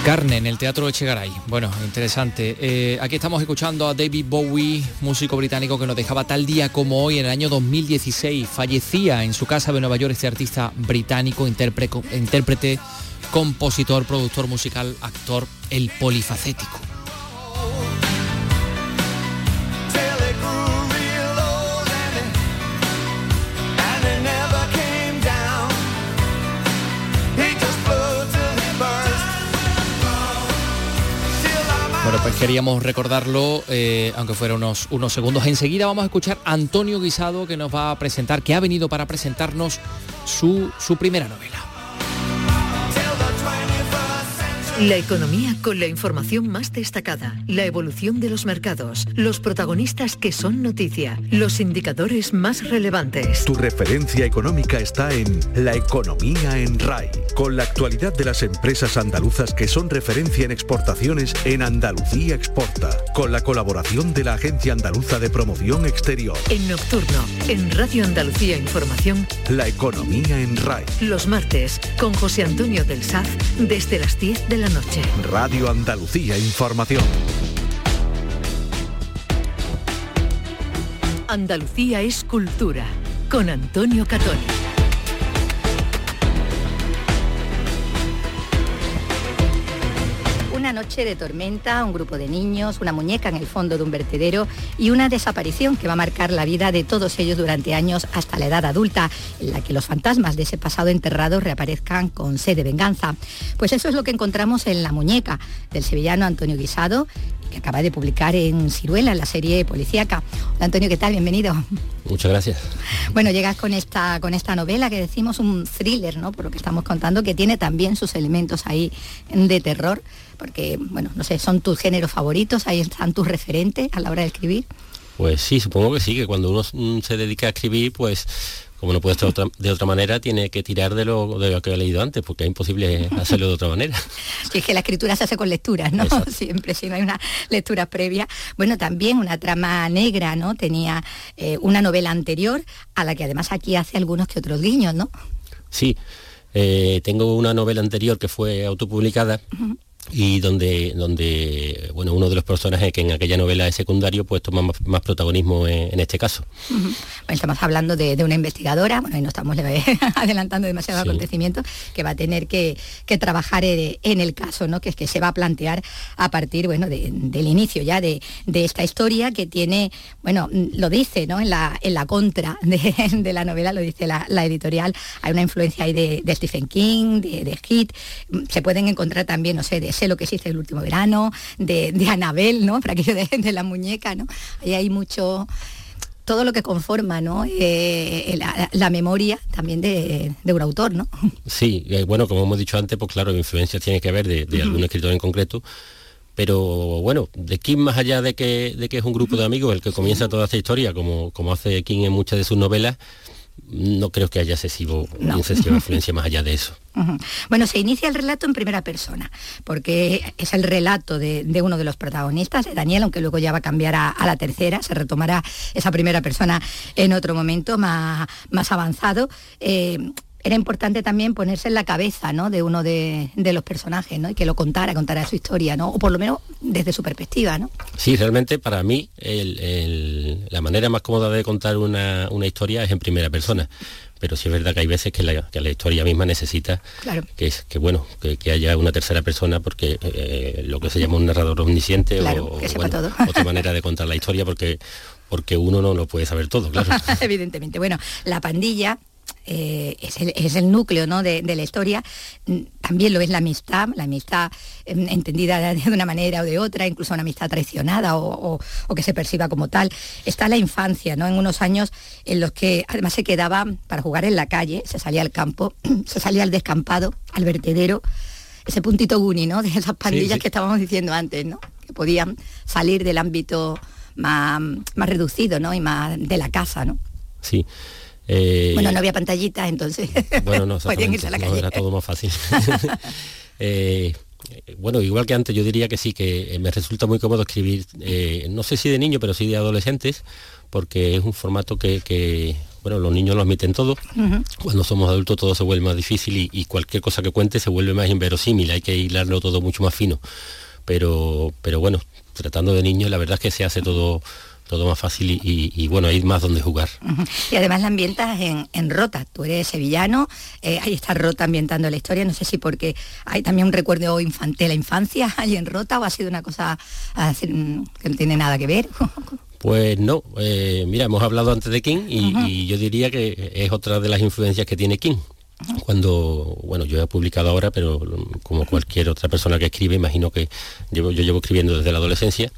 Carne en el Teatro Echegaray. Bueno, interesante. Eh, aquí estamos escuchando a David Bowie, músico británico que nos dejaba tal día como hoy en el año 2016. Fallecía en su casa de Nueva York este artista británico, intérprete, intérprete compositor, productor musical, actor, el polifacético. Queríamos recordarlo, eh, aunque fuera unos, unos segundos. Enseguida vamos a escuchar a Antonio Guisado, que nos va a presentar, que ha venido para presentarnos su, su primera novela. La economía con la información más destacada, la evolución de los mercados, los protagonistas que son noticia, los indicadores más relevantes. Tu referencia económica está en La Economía en RAI, con la actualidad de las empresas andaluzas que son referencia en exportaciones en Andalucía Exporta, con la colaboración de la Agencia Andaluza de Promoción Exterior. En nocturno, en Radio Andalucía Información, La Economía en RAI. los martes, con José Antonio del Saz, desde las 10 de la noche. Radio Andalucía Información. Andalucía es cultura, con Antonio Catoni. Noche de tormenta, un grupo de niños, una muñeca en el fondo de un vertedero y una desaparición que va a marcar la vida de todos ellos durante años hasta la edad adulta, en la que los fantasmas de ese pasado enterrado reaparezcan con sed de venganza. Pues eso es lo que encontramos en La muñeca del sevillano Antonio Guisado, que acaba de publicar en Ciruela, en la serie policíaca. Hola Antonio, ¿qué tal? Bienvenido. Muchas gracias. Bueno, llegas con esta, con esta novela que decimos un thriller, ¿no? Por lo que estamos contando, que tiene también sus elementos ahí de terror, porque, bueno, no sé, son tus géneros favoritos, ahí están tus referentes a la hora de escribir. Pues sí, supongo que sí, que cuando uno mm, se dedica a escribir, pues como no puede otra- de otra manera, tiene que tirar de lo, de lo que ha leído antes, porque es imposible hacerlo de otra manera. Si es que la escritura se hace con lecturas, ¿no? Siempre, si no hay una lectura previa. Bueno, también una trama negra, ¿no? Tenía eh, una novela anterior a la que además aquí hace algunos que otros guiños, ¿no? Sí, eh, tengo una novela anterior que fue autopublicada y donde, donde bueno, uno de los personajes que en aquella novela es secundario, pues toma más, más protagonismo en, en este caso. Bueno, estamos hablando de, de una investigadora, bueno, y no estamos adelantando demasiados Sí. acontecimientos, que va a tener que, que trabajar en el caso, ¿no? Que es que se va a plantear a partir, bueno, de- del inicio ya de, de esta historia que tiene, bueno, lo dice, ¿no? En la, en la contra de, la novela, lo dice la, la editorial, hay una influencia ahí de, de Stephen King, de, de Mm, se pueden encontrar también, no sé, de Sé lo que hizo el último verano, de, de Anabel, ¿no? Para aquello de, de la muñeca, ¿no? Ahí hay mucho todo lo que conforma ¿no? Eh, la, la memoria también de, de un autor, ¿no? Sí, eh, bueno, como hemos dicho antes, pues claro, influencias tiene que haber de, de algún escritor en concreto, pero bueno, de King más allá de que, de que es un grupo de amigos el que comienza toda esta historia, como, como hace King en muchas de sus novelas, no creo que haya excesivo, excesiva influencia más allá de eso. Bueno, se inicia el relato en primera persona, porque es el relato de, de uno de los protagonistas, de Daniel, aunque luego ya va a cambiar a, a la tercera, se retomará esa primera persona en otro momento más, más avanzado. Eh, era importante también ponerse en la cabeza ¿no? de uno de, de los personajes, ¿no? Y que lo contara, contara su historia, ¿no? O por lo menos desde su perspectiva, ¿no? Sí, realmente para mí el- el- la manera más cómoda de contar una, una historia es en primera persona. Pero sí es verdad que hay veces que la, que la historia misma necesita Claro. que es que bueno que, que haya una tercera persona porque eh, lo que se llama un narrador omnisciente Claro, o bueno, otra manera de contar la historia porque porque uno no lo puede saber todo, claro. Evidentemente. Bueno, la pandilla eh, es, el, es el núcleo ¿no? de, de la historia. Mm, También lo es la amistad, la amistad em, entendida de una manera o de otra, incluso una amistad traicionada o, o- o que se perciba como tal. Está la infancia, ¿no? En unos años en los que además se quedaba para jugar en la calle, se salía al campo, se salía al descampado, al vertedero, ese puntito guni, ¿no? De esas pandillas sí. que estábamos diciendo antes, ¿no? Que podían salir del ámbito más, más reducido, ¿no? Y más de la casa, ¿no? Sí. Eh, Bueno, no había pantallitas, entonces Bueno, no, podían exactamente, irse a la no, calle. era todo más fácil. Eh, bueno, igual que antes, yo diría que sí, que eh, me resulta muy cómodo escribir, eh, no sé si de niño, pero sí de adolescentes, porque es un formato que, que, bueno, los niños lo admiten todo. Cuando somos adultos todo se vuelve más difícil y, y cualquier cosa que cuente se vuelve más inverosímil, hay que hilarlo todo mucho más fino. Pero, pero bueno, tratando de niños, la verdad es que se hace todo todo más fácil y, y- y, bueno, hay más donde jugar. Y además la ambientas en, en Rota. Tú eres sevillano, eh, ahí está Rota ambientando la historia. No sé si porque hay también un recuerdo infan- de la infancia ahí en Rota o ha sido una cosa así, mm, que no tiene nada que ver. Pues no, eh, mira, hemos hablado antes de King y, yo diría que es otra de las influencias que tiene King. cuando, bueno, yo he publicado ahora, pero como cualquier otra persona que escribe, imagino que llevo, yo llevo escribiendo desde la adolescencia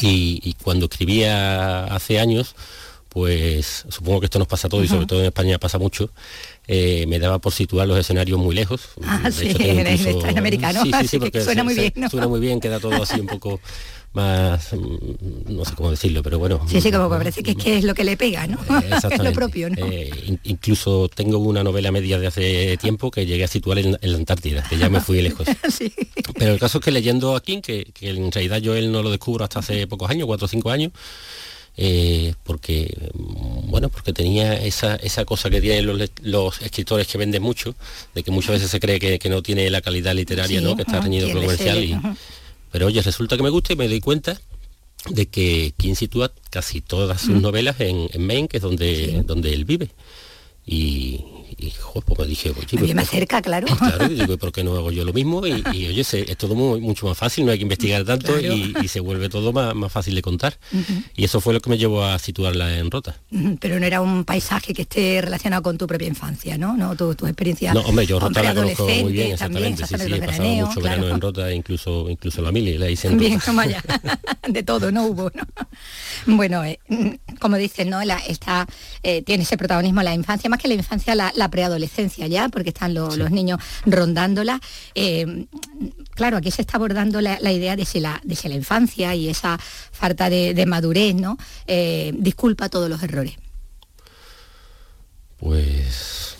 y, y cuando escribía hace años, pues supongo que esto nos pasa a todos y sobre todo en España pasa mucho, eh, me daba por situar los escenarios muy lejos. Ah, De sí, hecho, incluso- americano, Sí, sí, sí, así que porque suena se- muy bien, ¿no? Suena muy bien, queda todo así un poco más, mm, no sé cómo decirlo, pero bueno. Sí, sí, como que parece que es que es lo que le pega, ¿no? es lo propio, ¿no? Eh, in- incluso tengo una novela media de hace tiempo que llegué a situar en, en la Antártida, que ya me fui lejos. Pero el caso es que leyendo a King, que, que en realidad yo él no lo descubro hasta hace pocos años, cuatro o cinco años, eh, porque mm, bueno, porque tenía esa, esa cosa que tienen los, escritores que venden mucho, de que muchas veces se cree que, que no tiene la calidad literaria, Sí, ¿no? que está reñido tiene comercial. y-. pero oye, resulta que me gusta y me doy cuenta de que King sitúa casi todas sus Mm. novelas en, en Maine, que es donde, donde él vive. Y, y jo, pues me dije, oye, Bien pues, más cerca, claro. Claro, y digo, ¿y ¿por qué no hago yo lo mismo? Y, y, oye, se- es todo muy- mucho más fácil, no hay que investigar tanto Claro. y, y se vuelve todo más, más fácil de contar. Y eso fue lo que me llevó a situarla en Rota. Pero no era un paisaje que esté relacionado con tu propia infancia, ¿no? No, tu, tu experiencia. No, hombre, yo Rota la conozco muy bien, también, exactamente. Sí, sí, he pasado mucho claro. verano en Rota, incluso, incluso la mili, la hice en Bien, Rota. vaya, de todo, no hubo, ¿no? Bueno, eh, mm, como dices, ¿no? La, está, eh, tiene ese protagonismo la infancia, más que la infancia, la, la preadolescencia ya, porque están lo- los niños rondándola. Eh, claro, aquí se está abordando la, la idea de si la, de si la infancia y esa falta de, de madurez, ¿no? Eh, disculpa todos los errores. Pues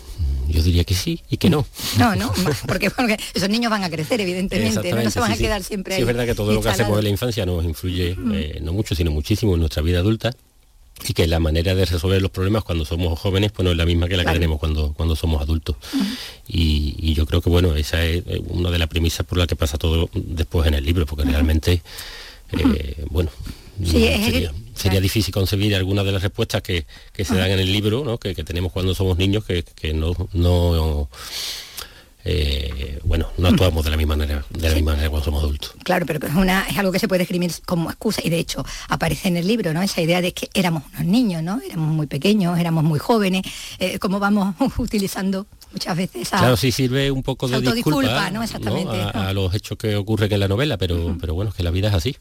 yo diría que sí y que no. No, no, porque, porque esos niños van a crecer, evidentemente, ¿no? no se van sí, a quedar siempre Sí, ahí. es verdad que todo lo que hacemos en la infancia nos influye, eh, no mucho, sino muchísimo en nuestra vida adulta y que la manera de resolver los problemas cuando somos jóvenes pues no es la misma que la Claro. que tenemos cuando, cuando somos adultos. y, y yo creo que bueno, esa es eh, una de las premisas por la que pasa todo después en el libro, porque realmente, eh, bueno, Sí, sería, sería difícil concebir algunas de las respuestas que, que se dan en el libro, ¿no? que, que tenemos cuando somos niños, que, que no, no eh, bueno, no actuamos de la misma manera, de la misma manera cuando somos adultos. Claro, pero es, una, es algo que se puede escribir como excusa y de hecho aparece en el libro, ¿no? Esa idea de que éramos unos niños, ¿no? Éramos muy pequeños, éramos muy jóvenes, eh, cómo vamos utilizando muchas veces esa... Claro, sí sirve un poco de disculpa ¿no? Exactamente, A, ¿no? a los hechos que ocurren en la novela, pero, pero bueno, es que la vida es así.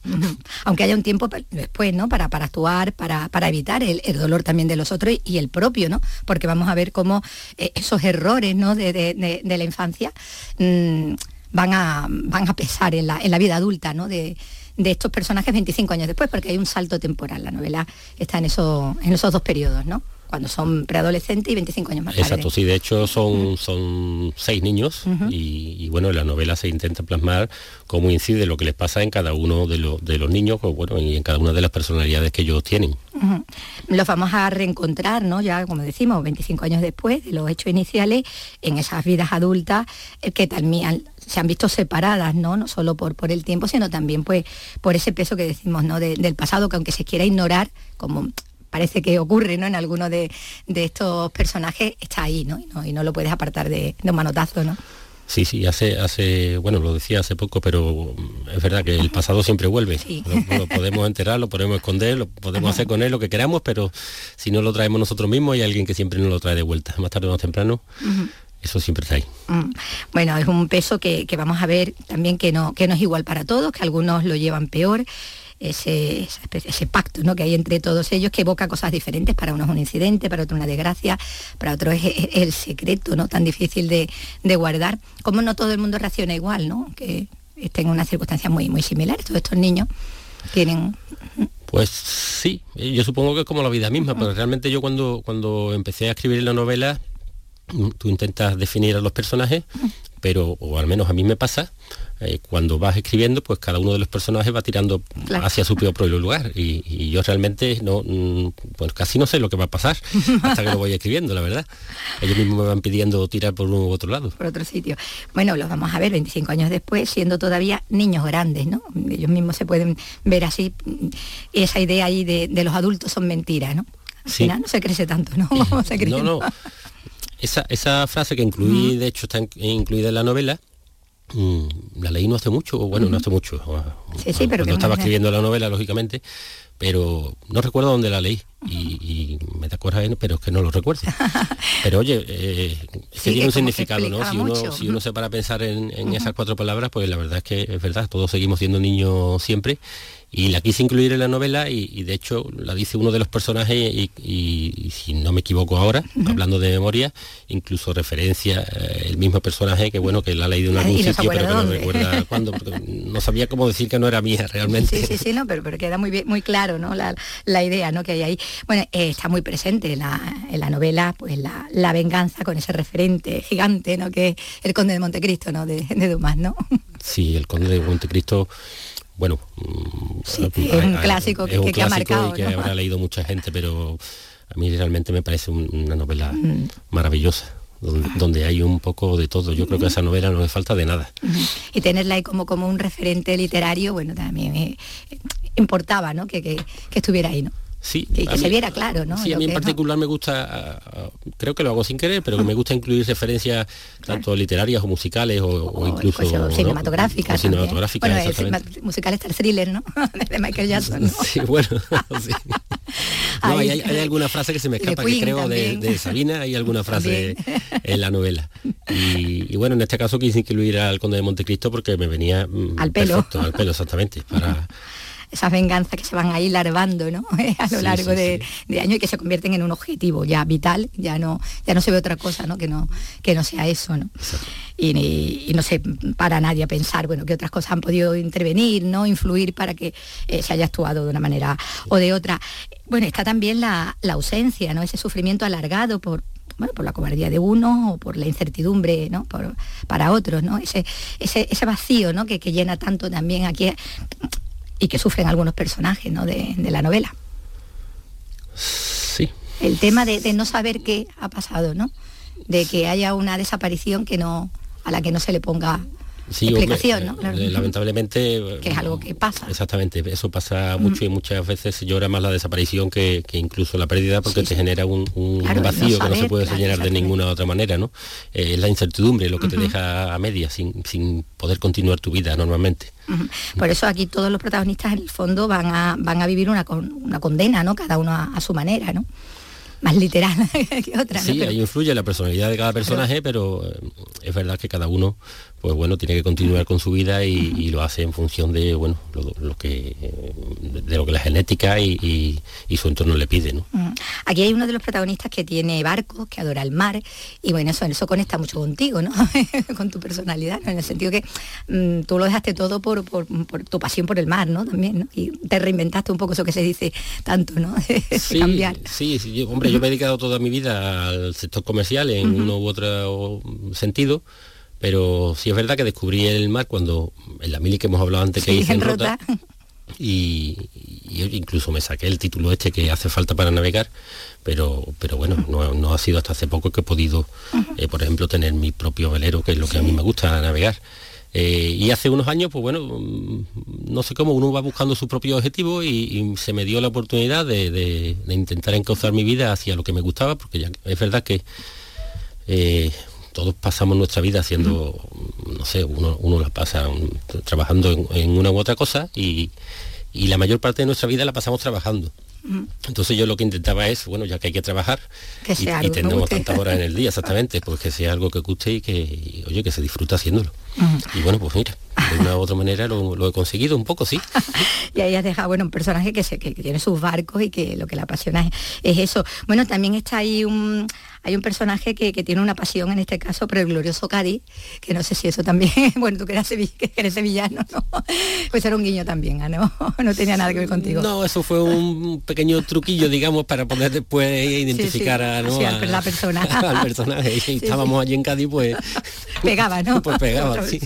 Aunque haya un tiempo después, ¿no? Para, para actuar, para, para evitar el, el dolor también de los otros y el propio, ¿no? Porque vamos a ver cómo eh, esos errores, ¿no? De, de- de- de la infancia mm, van, a, van a pesar en la, en la vida adulta, ¿no? De, de estos personajes 25 años después, porque hay un salto temporal. La novela está en, eso, en esos dos periodos, ¿no? Cuando son preadolescentes y 25 años más tarde. Exacto, sí, de hecho son, son seis niños y, y, bueno, en la novela se intenta plasmar cómo incide lo que les pasa en cada uno de, los de los niños, pues, bueno, y en cada una de las personalidades que ellos tienen. Los vamos a reencontrar, ¿no? Ya, como decimos, 25 años después de los hechos iniciales, en esas vidas adultas eh, que también se han visto separadas, ¿no? No solo por, por el tiempo, sino también pues, por ese peso que decimos, ¿no? De- del pasado, que aunque se quiera ignorar, como parece que ocurre, ¿no? En alguno de, de estos personajes, está ahí, ¿no? Y no, y no lo puedes apartar de, de un manotazo, ¿no? Sí, sí, hace, hace, bueno, lo decía hace poco, pero mm, es verdad que el pasado siempre vuelve. Lo, lo podemos enterrar, lo podemos esconder, lo podemos hacer con él lo que queramos, pero si no lo traemos nosotros mismos hay alguien que siempre nos lo trae de vuelta, más tarde o más temprano, eso siempre está ahí. Mm. Bueno, es un peso que, que vamos a ver también que no, que no es igual para todos, que algunos lo llevan peor. Ese, ese pacto ¿no? que hay entre todos ellos que evoca cosas diferentes, para unos un incidente, para otro una desgracia, para otro es, es el secreto ¿no? tan difícil de, de guardar. Como no todo el mundo reacciona igual, ¿no? que estén en unas circunstancias muy, muy similares. Todos estos niños tienen Pues sí, eh, yo supongo que es como la vida misma, pero realmente yo cuando, cuando empecé a escribir la novela, tú intentas definir a los personajes, pero, o al menos a mí me pasa, eh, cuando vas escribiendo, pues cada uno de los personajes va tirando Claro. hacia su propio lugar. Y, y yo realmente no, mm, pues casi no sé lo que va a pasar hasta que lo voy escribiendo, la verdad. Ellos mismos me van pidiendo tirar por uno u otro lado. por otro sitio. Bueno, los vamos a ver 25 años después, siendo todavía niños grandes, ¿no? Ellos mismos se pueden ver así. mm, Esa idea ahí de, de los adultos son mentiras, ¿no? Al Sí. final no se crece tanto, ¿no? Vamos a No, no. Esa, esa frase que incluí, de hecho está in- incluida en la novela, mm, la leí no hace mucho, bueno, no hace mucho. Sí, sí, pero cuando estaba escribiendo la novela, lógicamente, pero no recuerdo dónde la leí. y, me da coraje, pero es que no lo recuerdo. Pero oye, eh, es que tiene un significado, ¿no? Si uno, si uno se para a pensar en, esas cuatro palabras, pues la verdad es que es verdad, todos seguimos siendo niños siempre y la quise incluir en la novela y, de hecho la dice uno de los personajes y, si no me equivoco ahora, hablando de memoria, incluso referencia eh, el mismo personaje que bueno, que la ha leído en algún sitio, pero que no recuerda cuándo, no sabía cómo decir que no era mía realmente. Sí, sí, sí, no, pero, pero queda muy bien, muy claro, ¿no? La, idea ¿no? que hay ahí. Bueno, eh, está muy presente en la, novela, pues la, venganza con ese referente gigante, ¿no? Que es el conde de Montecristo, ¿no? De, de Dumas, ¿no? Sí, el conde de Montecristo bueno, mm, es un clásico que, que, ha marcado. Y que habrá leído mucha gente, pero a mí realmente me parece una novela mm. maravillosa. Donde, hay un poco de todo. Yo creo que a esa novela no me falta de nada. Y tenerla ahí como, como un referente literario, bueno, también me importaba, ¿no? Que, que, estuviera ahí, ¿no? Sí, que, se viera claro, ¿no? Sí, a mí en particular me gusta, creo que lo hago sin querer, pero que me gusta incluir referencias tanto literarias o musicales o, incluso cinematográficas. cinematográficas, bueno, musical está el thriller, ¿no? de Michael Jackson. Sí, bueno, sí. No, hay, alguna frase que se me escapa, que creo de, Sabina, hay alguna frase en la novela. Y, bueno, en este caso quise incluir al Conde de Montecristo porque me venía mm, al pelo. al pelo, exactamente, para esas venganzas que se van ahí larvando ¿no? a lo largo de, años y que se convierten en un objetivo ya vital, ya no, ya no se ve otra cosa ¿no? Que, no, que no sea eso. ¿no? Y, no se para nadie a pensar bueno, que otras cosas han podido intervenir, ¿no? influir para que eh, se haya actuado de una manera o de otra. Bueno, está también la, ausencia, ¿no? ese sufrimiento alargado por, bueno, por la cobardía de uno o por la incertidumbre ¿no? para otros, ¿no? Ese, ese, vacío ¿no? que, que, llena tanto también aquí y que sufren algunos personajes ¿no? de, la novela. Sí. El tema de, no saber qué ha pasado, ¿no? De que haya una desaparición que no, a la que no se le ponga explicación, ¿no? Eh, lamentablemente... Que es algo que pasa. Exactamente, eso pasa mucho y muchas veces llora más la desaparición que, incluso la pérdida porque te genera un, vacío que no se puede llenar de ninguna otra manera, ¿no? Eh, es la incertidumbre lo que te deja a media, sin, sin poder continuar tu vida normalmente. Por eso aquí todos los protagonistas en el fondo van a, van a vivir una, una condena, ¿no? Cada uno a, a su manera, ¿no? más literal que otra. Sí, ahí influye la personalidad de cada personaje, pero, eh, es verdad que cada uno, pues bueno, tiene que continuar con su vida y, lo hace en función de, bueno, lo, que, de lo que la genética y, su entorno le pide, ¿no? Aquí hay uno de los protagonistas que tiene barcos, que adora el mar, y bueno, eso, eso conecta mucho contigo, ¿no? con tu personalidad, En el sentido que mm, tú lo dejaste todo por, tu pasión por el mar, ¿no? También, ¿no? Y te reinventaste un poco eso que se dice tanto, ¿no? sí, cambiar. Sí, sí, hombre, yo me he dedicado toda mi vida al sector comercial en uno u otro sentido, pero sí es verdad que descubrí el mar cuando en la mili que hemos hablado antes que hice en Rota, y, incluso me saqué el título este que hace falta para navegar, pero, pero bueno, no, ha sido hasta hace poco que he podido, eh, por ejemplo, tener mi propio velero, que es lo que a mí me gusta navegar. Eh, y hace unos años, pues bueno, mm, no sé cómo, uno va buscando su propio objetivo y, se me dio la oportunidad de, intentar encauzar mi vida hacia lo que me gustaba, porque ya es verdad que eh, todos pasamos nuestra vida haciendo, no sé, uno, la pasa trabajando en, una u otra cosa y, y la mayor parte de nuestra vida la pasamos trabajando. Entonces yo lo que intentaba es, bueno, ya que hay que trabajar y, tenemos tantas horas en el día, exactamente, pues que sea algo que guste y que, oye, que se disfruta haciéndolo. Y bueno, pues mira, de una u otra manera lo, he conseguido un poco, sí. y ahí has dejado, bueno, un personaje que, se, que, tiene sus barcos y que lo que le apasiona es, eso. Bueno, también está ahí un, hay un personaje que, tiene una pasión, en este caso, por el glorioso Cádiz, que no sé si eso también, bueno, tú que eres, que eres sevillano, ¿no? Pues era un guiño también, ¿ah, ¿no? No tenía nada que ver contigo. No, eso fue un pequeño truquillo, digamos, para poder después identificar A, ¿no? la persona. al personaje. Estábamos allí en Cádiz, pues... Pegaba, ¿no? Pues pegaba, sí.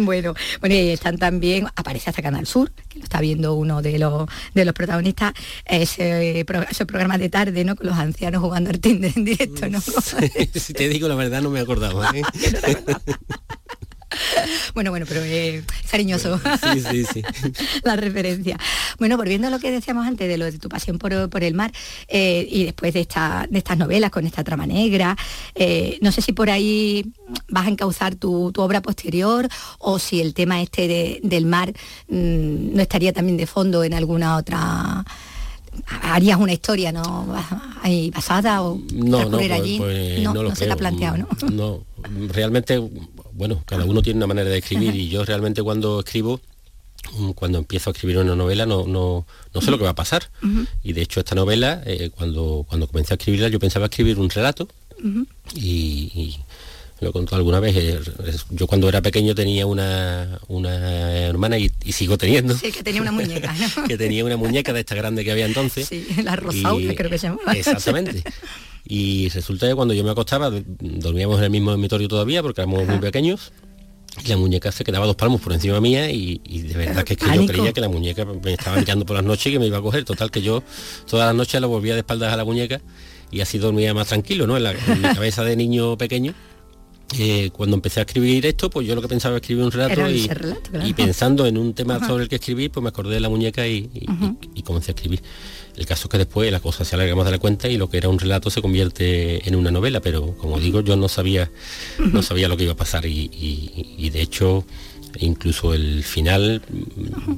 bueno, bueno, y están también, aparece hasta Canal Sur, que lo está viendo uno de los, de los protagonistas, ese, programa de tarde, ¿no? Con los ancianos jugando al Tinder en directo, ¿no? si te digo la verdad, no me acordaba. ¿eh? bueno, bueno, pero es cariñoso. Sí, sí, sí. la referencia. Bueno, volviendo a lo que decíamos antes de lo de tu pasión por, el mar eh, y después de, esta, de estas novelas con esta trama negra, eh, no sé si por ahí vas a encauzar tu, obra posterior o si el tema este del mar mm, no estaría también de fondo en alguna otra harías una historia no ahí basada o no, no, pues- allí. pues no, no lo no se te ha planteado no No, realmente, bueno, cada uno tiene una manera de escribir y yo realmente cuando escribo, mm, cuando empiezo a escribir una novela, no, no, no sé lo que va a pasar. Y de hecho esta novela, eh, cuando, cuando comencé a escribirla, yo pensaba escribir un relato y lo he contado alguna vez, eh, yo cuando era pequeño tenía una, una hermana y, y sigo teniendo, sí que tenía una muñeca ¿no? que tenía una muñeca de esta grande que había entonces. sí la Rosaura creo que se llamaba Exactamente. Y resulta que cuando yo me acostaba, dormíamos en el mismo dormitorio todavía porque éramos muy pequeños. Y la muñeca se quedaba dos palmos por encima mía y, y de verdad que, es que yo creía que la muñeca me estaba mirando por las noches y que me iba a coger. Total que yo todas las noches la volvía de espaldas a la muñeca y así dormía más tranquilo, ¿no? En, la, en mi cabeza de niño pequeño. Eh, cuando empecé a escribir esto, pues yo lo que pensaba escribir un relato, y, ese relato, claro. y pensando en un tema Ajá. sobre el que escribir, pues me acordé de la muñeca y, y- comencé a escribir. El caso es que después la cosa se alarga más de la cuenta y lo que era un relato se convierte en una novela, pero como digo, yo no sabía, no sabía lo que iba a pasar y de hecho incluso el final,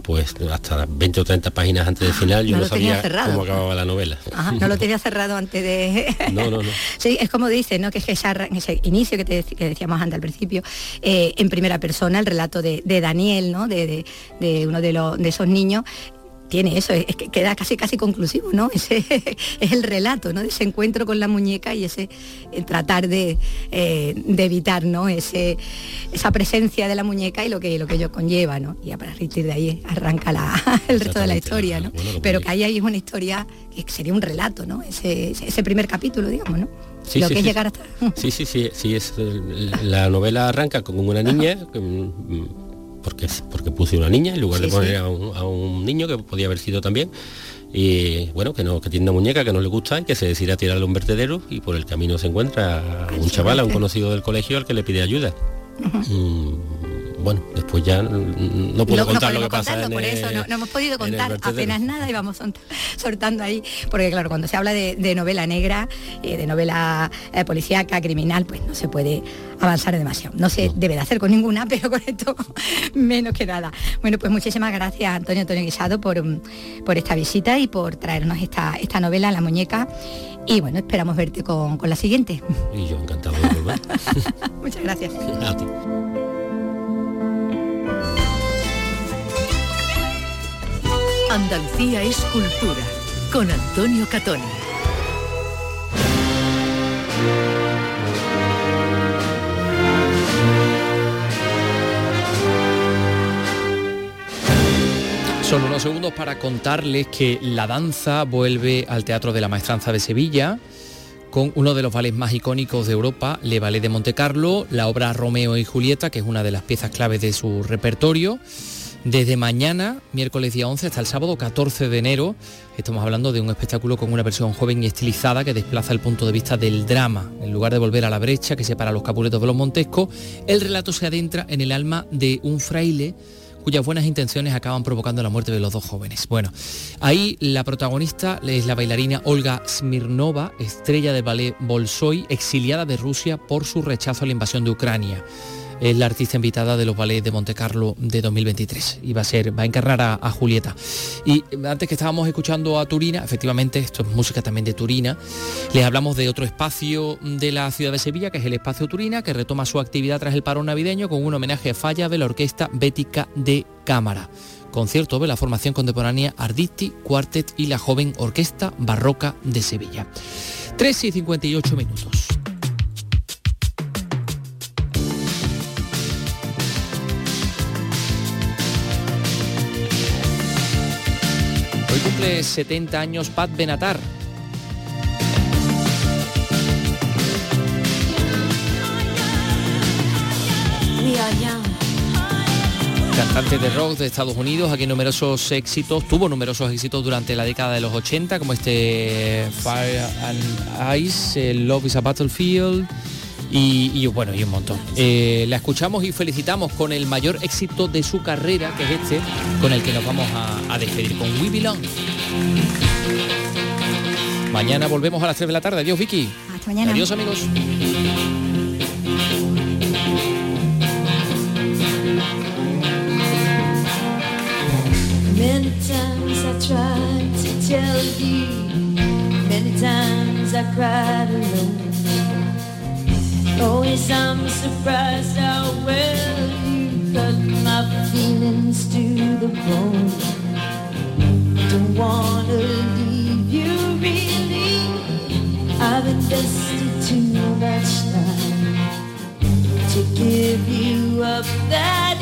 pues hasta 20 o 30 páginas antes del final yo no sabía cerrado. cómo acababa la novela. Ajá, no lo tenía cerrado antes de No, no, no. Sí, es como dice, ¿no? Que es que esa ese inicio que, te que decíamos antes al principio, eh, en primera persona, el relato de, de Daniel, ¿no? De, de- de uno de, los, de esos niños, tiene eso, es que queda casi casi conclusivo, ¿no? Ese es el relato, ¿no? De ese encuentro con la muñeca y ese eh, tratar de, eh, de evitar, ¿no? Ese, esa presencia de la muñeca y lo que lo que ello conlleva, ¿no? Y a partir de ahí arranca la, el resto de la historia, ¿no? Pero que ahí hay una historia que sería un relato, ¿no? Ese, ese- primer capítulo, digamos, ¿no? Sí, lo sí, que es sí, llegar sí. hasta Sí, sí, sí, sí, es la novela arranca con una niña, porque, porque puse una niña en lugar Sí, de poner sí. a, un, a un niño que podía haber sido también. Y bueno, que no, que tiene una muñeca que no le gusta y que se decide a tirarle a un vertedero y por el camino se encuentra a un chaval, a un conocido del colegio al que le pide ayuda. Mm, bueno, después ya no puedo No- no contar lo podemos que pasa contarlo, en por el- eso no, no hemos podido contar apenas nada y vamos soltando ahí, porque claro, cuando se habla de, de novela negra, eh, de novela eh, policíaca, criminal, pues no se puede avanzar demasiado. No se debe de hacer con ninguna, pero con esto menos que nada. Bueno, pues muchísimas gracias Antonio Antonio Guisado por, mm, por esta visita y por traernos esta, esta novela, La Muñeca. Y bueno, esperamos verte con, con la siguiente. Y yo encantado de volver. Muchas gracias. A ti. Andalucía es cultura con Antonio Catoni. Solo unos segundos para contarles que la danza vuelve al Teatro de la Maestranza de Sevilla con uno de los ballets más icónicos de Europa, Le Ballet de Monte Carlo, la obra Romeo y Julieta, que es una de las piezas claves de su repertorio. Desde mañana, miércoles día 11, hasta el sábado 14 de enero, estamos hablando de un espectáculo con una versión joven y estilizada que desplaza el punto de vista del drama. En lugar de volver a la brecha que separa los capuletos de los montescos, el relato se adentra en el alma de un fraile cuyas buenas intenciones acaban provocando la muerte de los dos jóvenes. Bueno, ahí la protagonista es la bailarina Olga Smirnova, estrella del ballet Bolshoi, exiliada de Rusia por su rechazo a la invasión de Ucrania. Es la artista invitada de los ballets de Monte Carlo de 2023 y va a ser, va a encarnar a, Julieta. Y antes que estábamos escuchando a Turina, efectivamente, esto es música también de Turina, les hablamos de otro espacio de la ciudad de Sevilla, que es el Espacio Turina, que retoma su actividad tras el parón navideño con un homenaje a Falla de la Orquesta Bética de Cámara. Concierto de la formación contemporánea Arditti, Quartet y la joven Orquesta Barroca de Sevilla. 3 y 58 minutos. Cumple 70 años Pat Benatar. Cantante de rock de Estados Unidos, aquí numerosos éxitos, tuvo numerosos éxitos durante la década de los 80, como este Fire and Ice, Love is a Battlefield y, y, bueno, y un montón. Eh, la escuchamos y felicitamos con el mayor éxito de su carrera, que es este, con el que nos vamos a, a despedir, con We Belong. Mañana volvemos a las 3 de la tarde. Adiós, Vicky. Hasta mañana. Adiós, amigos. Many times I tried to tell you many times I cried alone. Oh, Always I'm surprised how well you cut my feelings to the bone. Don't wanna leave you really. I've invested too much time to give you up that